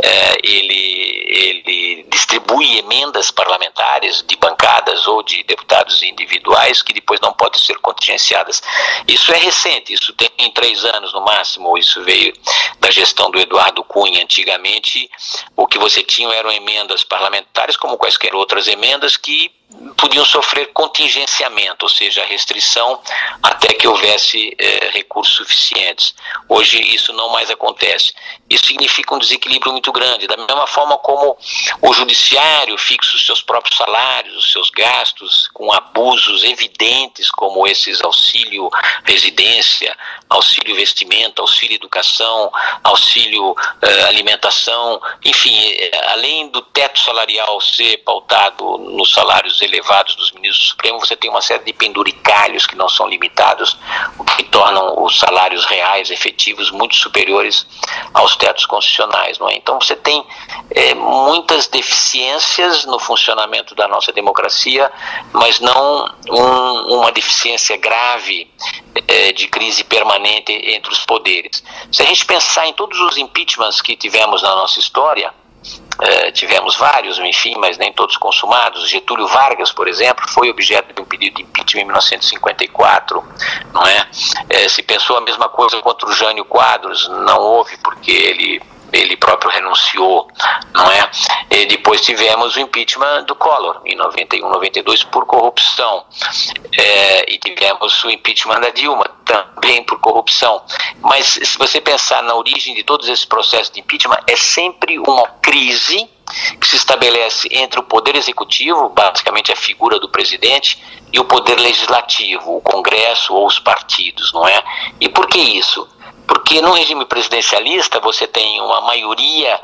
é, ele, ele distribui emendas parlamentares de bancadas ou de deputados individuais que depois não podem ser contingenciadas. Isso é recente, isso tem três anos no máximo, isso veio da gestão do Eduardo Cunha. Antigamente, o que você tinha eram emendas parlamentares, como quaisquer outras emendas, que podiam sofrer contingenciamento, ou seja, restrição até que houvesse eh, recursos suficientes. Hoje isso não mais acontece. Isso significa um desequilíbrio muito grande. Da mesma forma como o judiciário fixa os seus próprios salários, os seus gastos, com abusos evidentes, como esses auxílio residência, auxílio vestimenta, auxílio educação, auxílio eh, alimentação, enfim, eh, além do teto salarial ser pautado nos salários elevados dos ministros do Supremo, você tem uma série de penduricalhos que não são limitados, o que tornam os salários reais, efetivos, muito superiores aos tetos constitucionais. Não é? Então você tem é, muitas deficiências no funcionamento da nossa democracia, mas não um, uma deficiência grave é, de crise permanente entre os poderes. Se a gente pensar em todos os impeachments que tivemos na nossa história, Uh, tivemos vários, enfim, mas nem todos consumados. Getúlio Vargas, por exemplo, foi objeto de um pedido de impeachment em 1954, não é? Uh, se pensou a mesma coisa contra o Jânio Quadros, não houve, porque ele ele próprio renunciou, não é? E depois tivemos o impeachment do Collor, em 91, 92, por corrupção. É, e tivemos o impeachment da Dilma, também por corrupção. Mas se você pensar na origem de todos esses processos de impeachment, é sempre uma crise que se estabelece entre o poder executivo, basicamente a figura do presidente, e o poder legislativo, o Congresso ou os partidos, não é? E por que isso? Porque no regime presidencialista você tem uma maioria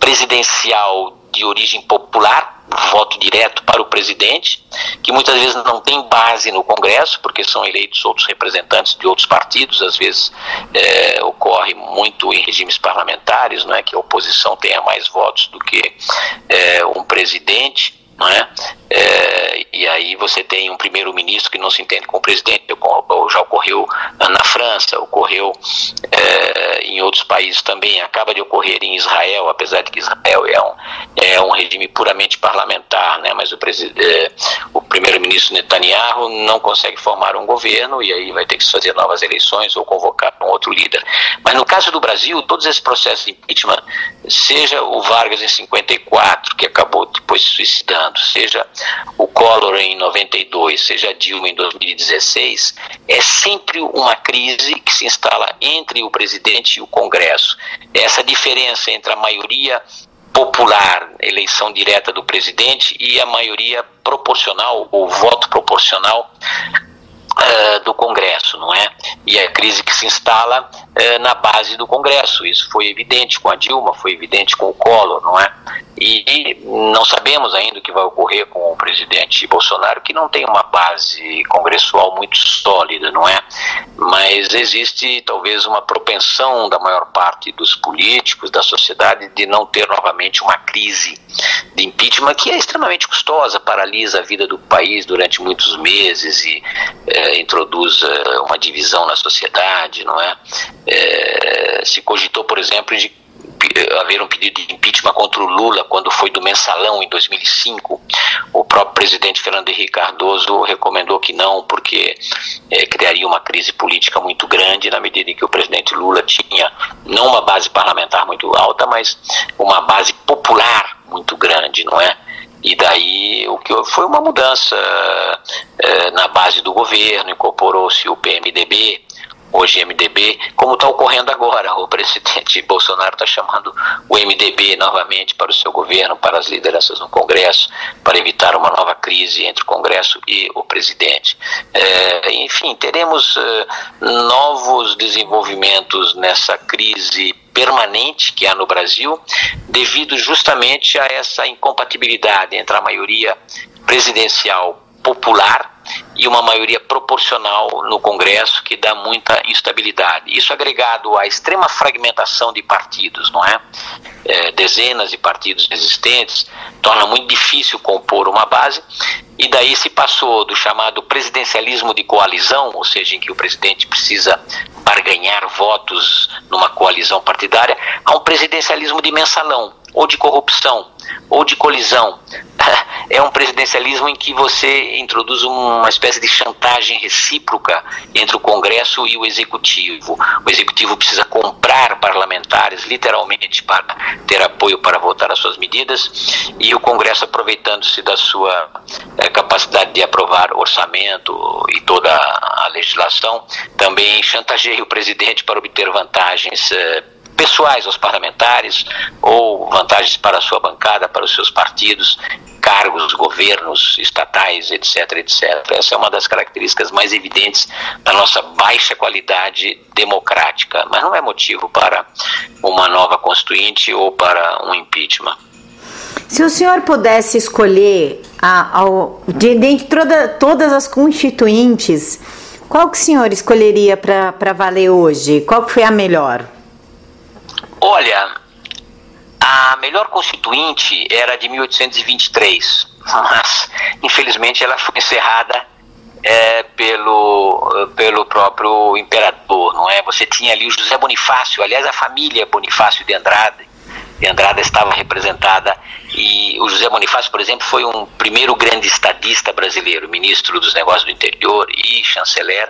presidencial de origem popular, voto direto para o presidente, que muitas vezes não tem base no Congresso, porque são eleitos outros representantes de outros partidos, às vezes é, ocorre muito em regimes parlamentares, não é que a oposição tenha mais votos do que é, um presidente não é? é? e aí você tem um primeiro-ministro que não se entende com o presidente, já ocorreu na França, ocorreu é, em outros países também, acaba de ocorrer em Israel, apesar de que Israel é um, é um regime puramente parlamentar, né? mas o, é, o primeiro-ministro Netanyahu não consegue formar um governo e aí vai ter que fazer novas eleições ou convocar um outro líder. Mas no caso do Brasil, todos esses processos de impeachment, seja o Vargas em 54, que acabou depois se suicidando, seja o Collor em 92, seja Dilma em 2016, é sempre uma crise que se instala entre o presidente e o Congresso. Essa diferença entre a maioria popular, eleição direta do presidente, e a maioria proporcional, ou voto proporcional uh, do Congresso, não é? E a crise que se instala uh, na base do Congresso. Isso foi evidente com a Dilma, foi evidente com o Collor, não é? E não sabemos ainda o que vai ocorrer com o presidente Bolsonaro, que não tem uma base congressual muito sólida, não é? Mas existe talvez uma propensão da maior parte dos políticos, da sociedade, de não ter novamente uma crise de impeachment que é extremamente custosa, paralisa a vida do país durante muitos meses e é, introduz é, uma divisão na sociedade, não é? Se cogitou, por exemplo, de haver um pedido de impeachment contra o Lula quando foi do mensalão em 2005. O próprio presidente Fernando Henrique Cardoso recomendou que não, porque é, criaria uma crise política muito grande na medida em que o presidente Lula tinha não uma base parlamentar muito alta, mas uma base popular muito grande, não é? E daí o que foi uma mudança é, na base do governo, incorporou-se o PMDB, hoje MDB, como está ocorrendo agora. O presidente Bolsonaro está chamando o MDB novamente para o seu governo, para as lideranças no Congresso, para evitar uma nova crise entre o Congresso e o presidente. É, enfim, teremos é, novos desenvolvimentos nessa crise permanente que há no Brasil, devido justamente a essa incompatibilidade entre a maioria presidencial popular e uma maioria proporcional no Congresso que dá muita instabilidade. Isso agregado à extrema fragmentação de partidos, não é? é dezenas de partidos existentes, torna muito difícil compor uma base e daí se passou do chamado presidencialismo de coalizão, ou seja, em que o presidente precisa barganhar votos numa coalizão partidária, a um presidencialismo de mensalão, ou de corrupção, ou de colisão. É um presidencialismo em que você introduz uma espécie de chantagem recíproca entre o Congresso e o Executivo. O Executivo precisa comprar parlamentares, literalmente, para ter apoio para votar as suas medidas, e o Congresso, aproveitando-se da sua é, capacidade de aprovar orçamento e toda a legislação, também chantageia o presidente para obter vantagens. É, pessoais aos parlamentares ou vantagens para a sua bancada, para os seus partidos, cargos, governos estatais, etc, etc. Essa é uma das características mais evidentes da nossa baixa qualidade democrática, mas não é motivo para uma nova constituinte ou para um impeachment. Se o senhor pudesse escolher a, a, de, dentre toda, todas as constituintes, qual que o senhor escolheria para valer hoje? Qual foi a melhor? Olha, a melhor constituinte era de 1823, mas infelizmente ela foi encerrada é, pelo, pelo próprio imperador, não é? Você tinha ali o José Bonifácio, aliás a família Bonifácio de Andrade, de Andrada estava representada e o José Bonifácio, por exemplo, foi um primeiro grande estadista brasileiro, ministro dos Negócios do Interior e chanceler.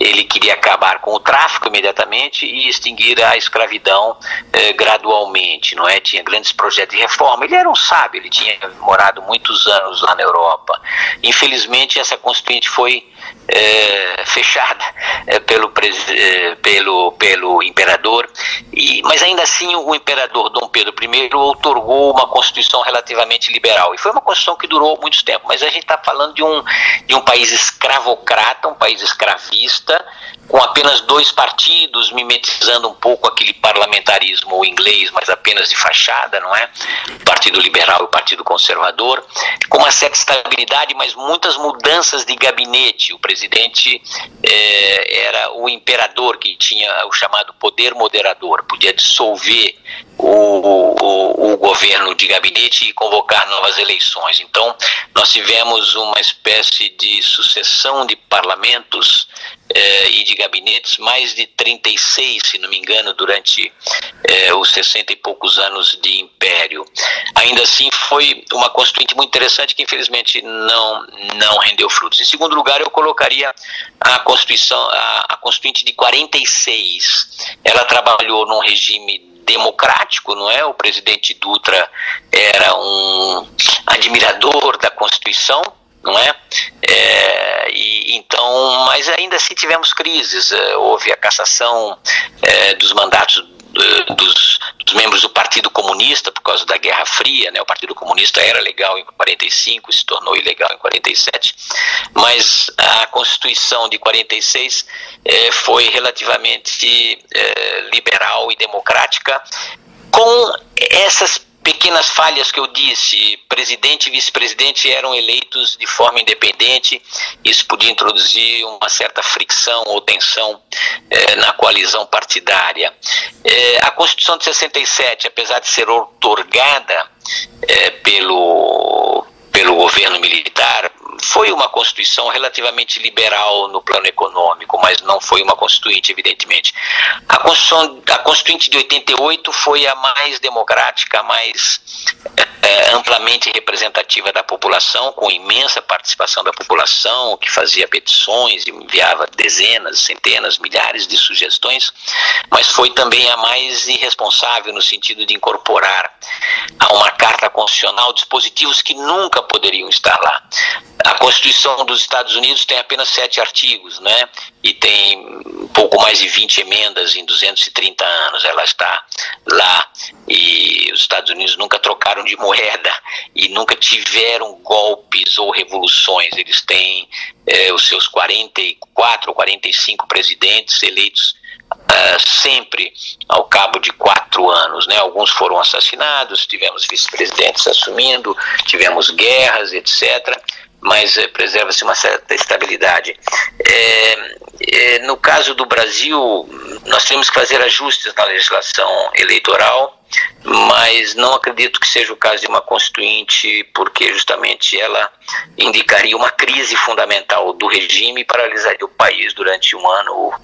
Ele queria acabar com o tráfico imediatamente e extinguir a escravidão eh, gradualmente, não é? Tinha grandes projetos de reforma. Ele era um sábio, ele tinha morado muitos anos lá na Europa. Infelizmente, essa constituinte foi é, fechada é, pelo, é, pelo, pelo imperador, e, mas ainda assim o imperador Dom Pedro I outorgou uma Constituição relativamente liberal. E foi uma Constituição que durou muito tempo. Mas a gente está falando de um, de um país escravocrata, um país escravista, com apenas dois partidos, mimetizando um pouco aquele parlamentarismo inglês, mas apenas de fachada, não é? O Partido Liberal e o Partido Conservador, com uma certa estabilidade, mas muitas mudanças de gabinete. O presidente eh, era o imperador que tinha o chamado poder moderador, podia dissolver o, o, o, governo de gabinete e convocar novas eleições. Então, nós tivemos uma espécie de sucessão de parlamentos eh, e de gabinetes, mais de 36, se não me engano, durante os 60 e poucos anos de império. Ainda assim, foi uma constituinte muito interessante que, infelizmente, não, não rendeu frutos. Em segundo lugar, eu colocaria a Constituição, a, a Constituinte de 46. Ela trabalhou num regime democrático, não é? O presidente Dutra era um admirador da Constituição, não é? é e, então, mas ainda assim tivemos crises. É, houve a cassação é, dos mandatos dos, dos, membros do Partido Comunista por causa da Guerra Fria, né? O Partido Comunista era legal em 45, se tornou ilegal em 47, mas a Constituição de 46 eh, foi relativamente eh, liberal e democrática com essas pequenas falhas que eu disse, presidente e vice-presidente eram eleitos de forma independente, isso podia introduzir uma certa fricção ou tensão eh, na coalizão partidária. Eh, a Constituição de 67, apesar de ser otorgada eh, pelo, pelo governo militar, foi uma Constituição relativamente liberal no plano econômico, mas não foi uma Constituinte, evidentemente. A Constituição, a Constituinte de 88 foi a mais democrática, a mais é, amplamente representativa da população, com imensa participação da população, que fazia petições e enviava dezenas, centenas, milhares de sugestões, mas foi também a mais irresponsável no sentido de incorporar a uma carta constitucional dispositivos que nunca poderiam estar lá. A Constituição dos Estados Unidos tem apenas sete artigos, né? E tem pouco mais de 20 emendas em 230 anos. Ela está lá e os Estados Unidos nunca trocaram de moeda e nunca tiveram golpes ou revoluções. Eles têm é, os seus 44 ou 45 presidentes eleitos Uh, sempre ao cabo de quatro anos. Né? Alguns foram assassinados, tivemos vice-presidentes assumindo, tivemos guerras, etc mas é, preserva-se uma certa estabilidade. É, é, no caso do Brasil, nós temos que fazer ajustes na legislação eleitoral, mas não acredito que seja o caso de uma constituinte, porque justamente ela indicaria uma crise fundamental do regime e paralisaria o país durante um ano ou,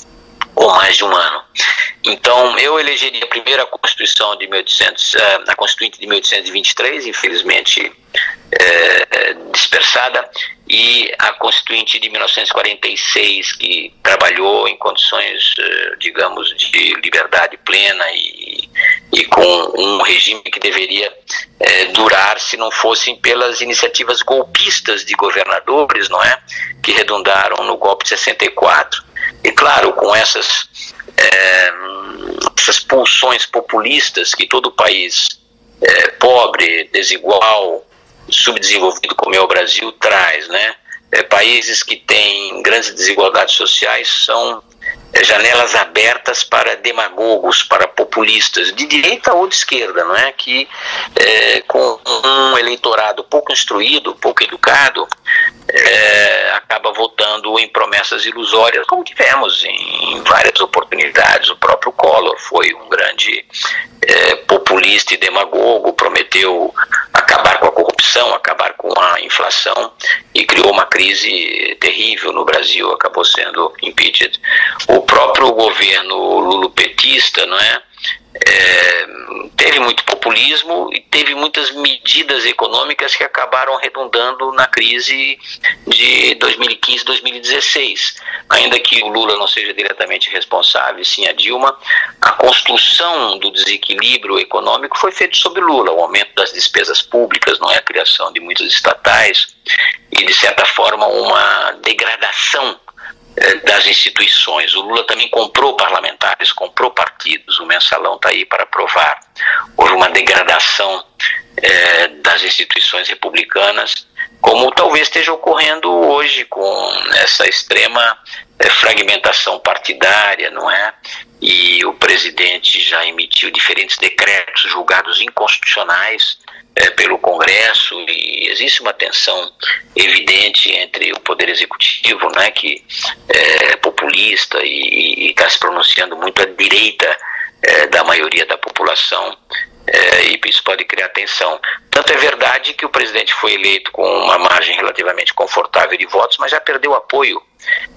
ou mais de um ano. Então, eu elegeria a Constituição de 1800, a Constituinte de 1823, infelizmente é, dispersada, e a Constituinte de 1946, que trabalhou em condições, é, digamos, de liberdade plena e, e com um regime que deveria é, durar se não fossem pelas iniciativas golpistas de governadores, não é? Que redundaram no golpe de 64. E claro, com essas, é, essas pulsões populistas que todo país é, pobre, desigual, subdesenvolvido como é o Brasil traz, né? É, países que têm grandes desigualdades sociais são janelas abertas para demagogos, para populistas, de direita ou de esquerda, não é? Que é, com um eleitorado pouco instruído, pouco educado, é, acaba votando em promessas ilusórias, como tivemos em várias oportunidades. O próprio Collor foi um grande é, populista e demagogo, prometeu acabar com a corrupção, acabar com a inflação e criou uma crise terrível no Brasil, acabou sendo impeachment. O próprio governo lulopetista, não é? é, teve muito populismo e teve muitas medidas econômicas que acabaram redundando na crise de 2015-2016. Ainda que o Lula não seja diretamente responsável, sim a Dilma, a construção do desequilíbrio econômico foi feita sobre Lula, o aumento das despesas públicas, não é a criação de muitas estatais e de certa forma uma degradação das instituições. O Lula também comprou parlamentares, comprou partidos. O mensalão está aí para provar. Houve uma degradação eh, das instituições republicanas, como talvez esteja ocorrendo hoje com essa extrema eh, fragmentação partidária, não é? E o presidente já emitiu diferentes decretos julgados inconstitucionais é, pelo Congresso e existe uma tensão evidente entre o Poder Executivo, né, que é populista e está se pronunciando muito à direita é, da maioria da população é, e isso pode criar tensão. Tanto é verdade que o presidente foi eleito com uma margem relativamente confortável de votos, mas já perdeu apoio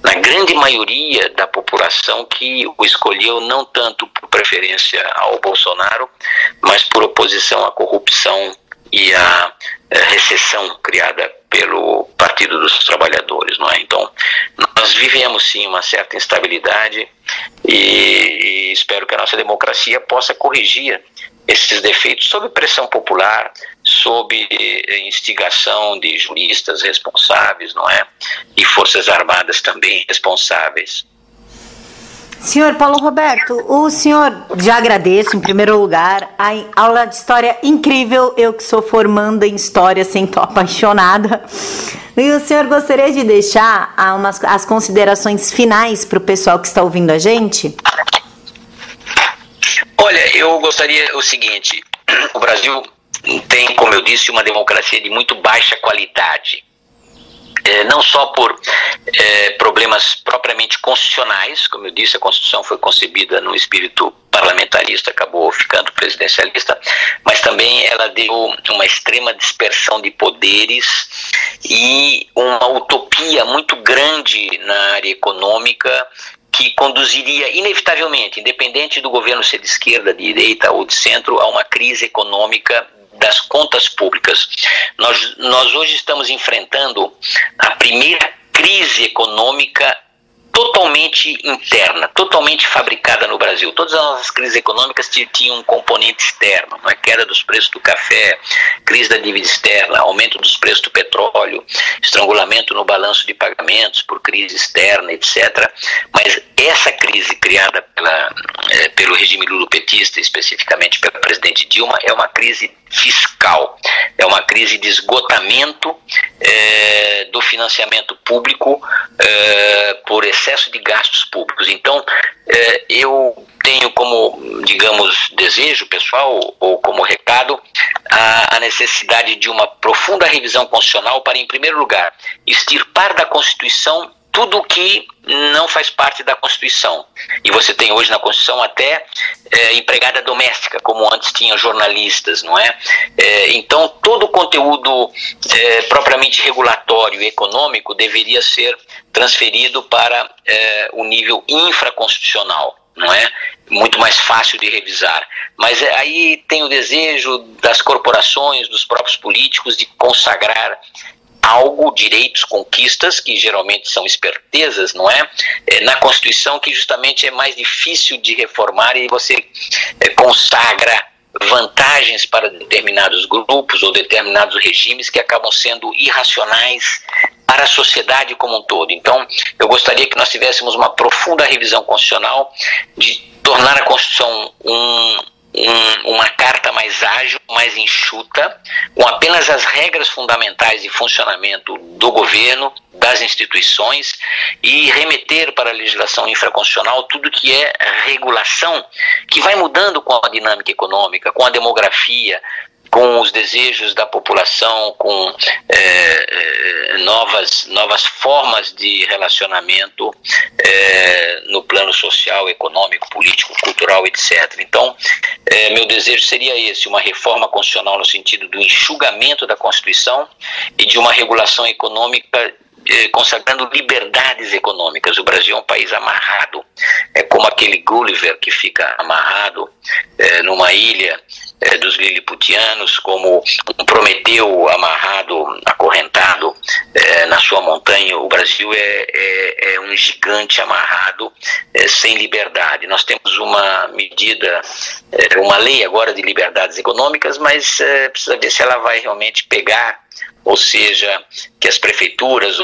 na grande maioria da população que o escolheu não tanto por preferência ao Bolsonaro, mas por oposição à corrupção e a eh, recessão criada pelo Partido dos Trabalhadores, não é? Então, nós vivemos sim uma certa instabilidade e, e espero que a nossa democracia possa corrigir esses defeitos sob pressão popular, sob eh, instigação de juristas responsáveis, não é? E forças armadas também responsáveis. Senhor Paulo Roberto, o senhor já agradeço em primeiro lugar a aula de história incrível, eu que sou formanda em história, sempre apaixonada. E o senhor gostaria de deixar umas, as considerações finais para o pessoal que está ouvindo a gente? Olha, eu gostaria o seguinte: o Brasil tem, como eu disse, uma democracia de muito baixa qualidade é, não só por é, problemas propriamente constitucionais, como eu disse, a Constituição foi concebida no espírito parlamentarista, acabou ficando presidencialista, mas também ela deu uma extrema dispersão de poderes e uma utopia muito grande na área econômica que conduziria inevitavelmente, independente do governo ser de esquerda, de direita ou de centro, a uma crise econômica das contas públicas. Nós, nós hoje estamos enfrentando a primeira crise econômica totalmente interna, totalmente fabricada no Brasil. Todas as nossas crises econômicas tinham um componente externo, é? queda dos preços do café, crise da dívida externa, aumento dos preços do petróleo, estrangulamento no balanço de pagamentos por crise externa, etc. Mas essa crise criada pela, é, pelo regime lulopetista, especificamente pela presidente Dilma, é uma crise fiscal, é uma crise de esgotamento é, do financiamento público é, por excesso de gastos públicos. Então, eu tenho como, digamos, desejo pessoal ou como recado a, a necessidade de uma profunda revisão constitucional para, em primeiro lugar, extirpar da Constituição tudo que não faz parte da Constituição. E você tem hoje na Constituição até é, empregada doméstica, como antes tinha jornalistas, não é? é então, todo o conteúdo é, propriamente regulatório e econômico deveria ser transferido para é, o nível infraconstitucional não é? Muito mais fácil de revisar. Mas é, aí tem o desejo das corporações, dos próprios políticos de consagrar algo, direitos, conquistas, que geralmente são espertezas, não é? é? Na Constituição, que justamente é mais difícil de reformar e você é, consagra vantagens para determinados grupos ou determinados regimes que acabam sendo irracionais para a sociedade como um todo. Então, eu gostaria que nós tivéssemos uma profunda revisão constitucional de tornar a Constituição um um, uma carta mais ágil, mais enxuta, com apenas as regras fundamentais de funcionamento do governo, das instituições e remeter para a legislação infraconstitucional tudo que é regulação, que vai mudando com a dinâmica econômica, com a demografia, com os desejos da população, com é, é, novas, novas formas de relacionamento é, no plano social, econômico, político, cultural, etc. Então, é, meu desejo seria esse: uma reforma constitucional no sentido do enxugamento da Constituição e de uma regulação econômica é, consagrando liberdades econômicas. O Brasil é um país amarrado, é como aquele Gulliver que fica amarrado é, numa ilha é, dos liliputianos, como um Prometeu amarrado, acorrentado é, na sua montanha. O Brasil é, é, é um gigante amarrado, é, sem liberdade. Nós temos uma medida, uma lei agora de liberdades econômicas, mas precisa ver se ela vai realmente pegar, ou seja, que as prefeituras,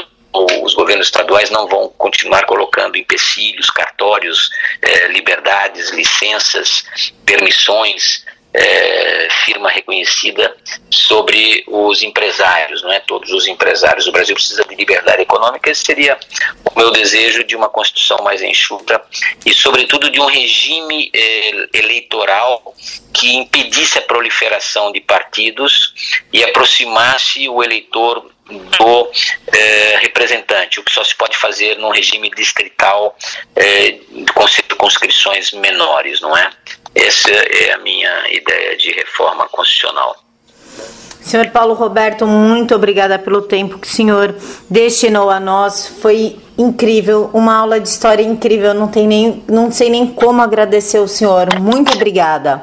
os governos estaduais não vão continuar colocando empecilhos, cartórios, eh, liberdades, licenças, permissões, é, firma reconhecida sobre os empresários, não é? Todos os empresários. O Brasil precisa de liberdade econômica. Esse seria o meu desejo de uma constituição mais enxuta e, sobretudo, de um regime é, eleitoral que impedisse a proliferação de partidos e aproximasse o eleitor do é, representante, o que só se pode fazer num regime distrital é, com circunscrições menores, não é? Essa é a minha ideia de reforma constitucional. Senhor Paulo Roberto, muito obrigada pelo tempo que o senhor destinou a nós. Foi incrível, uma aula de história incrível. Não, tem nem, não sei nem como agradecer o senhor. Muito obrigada.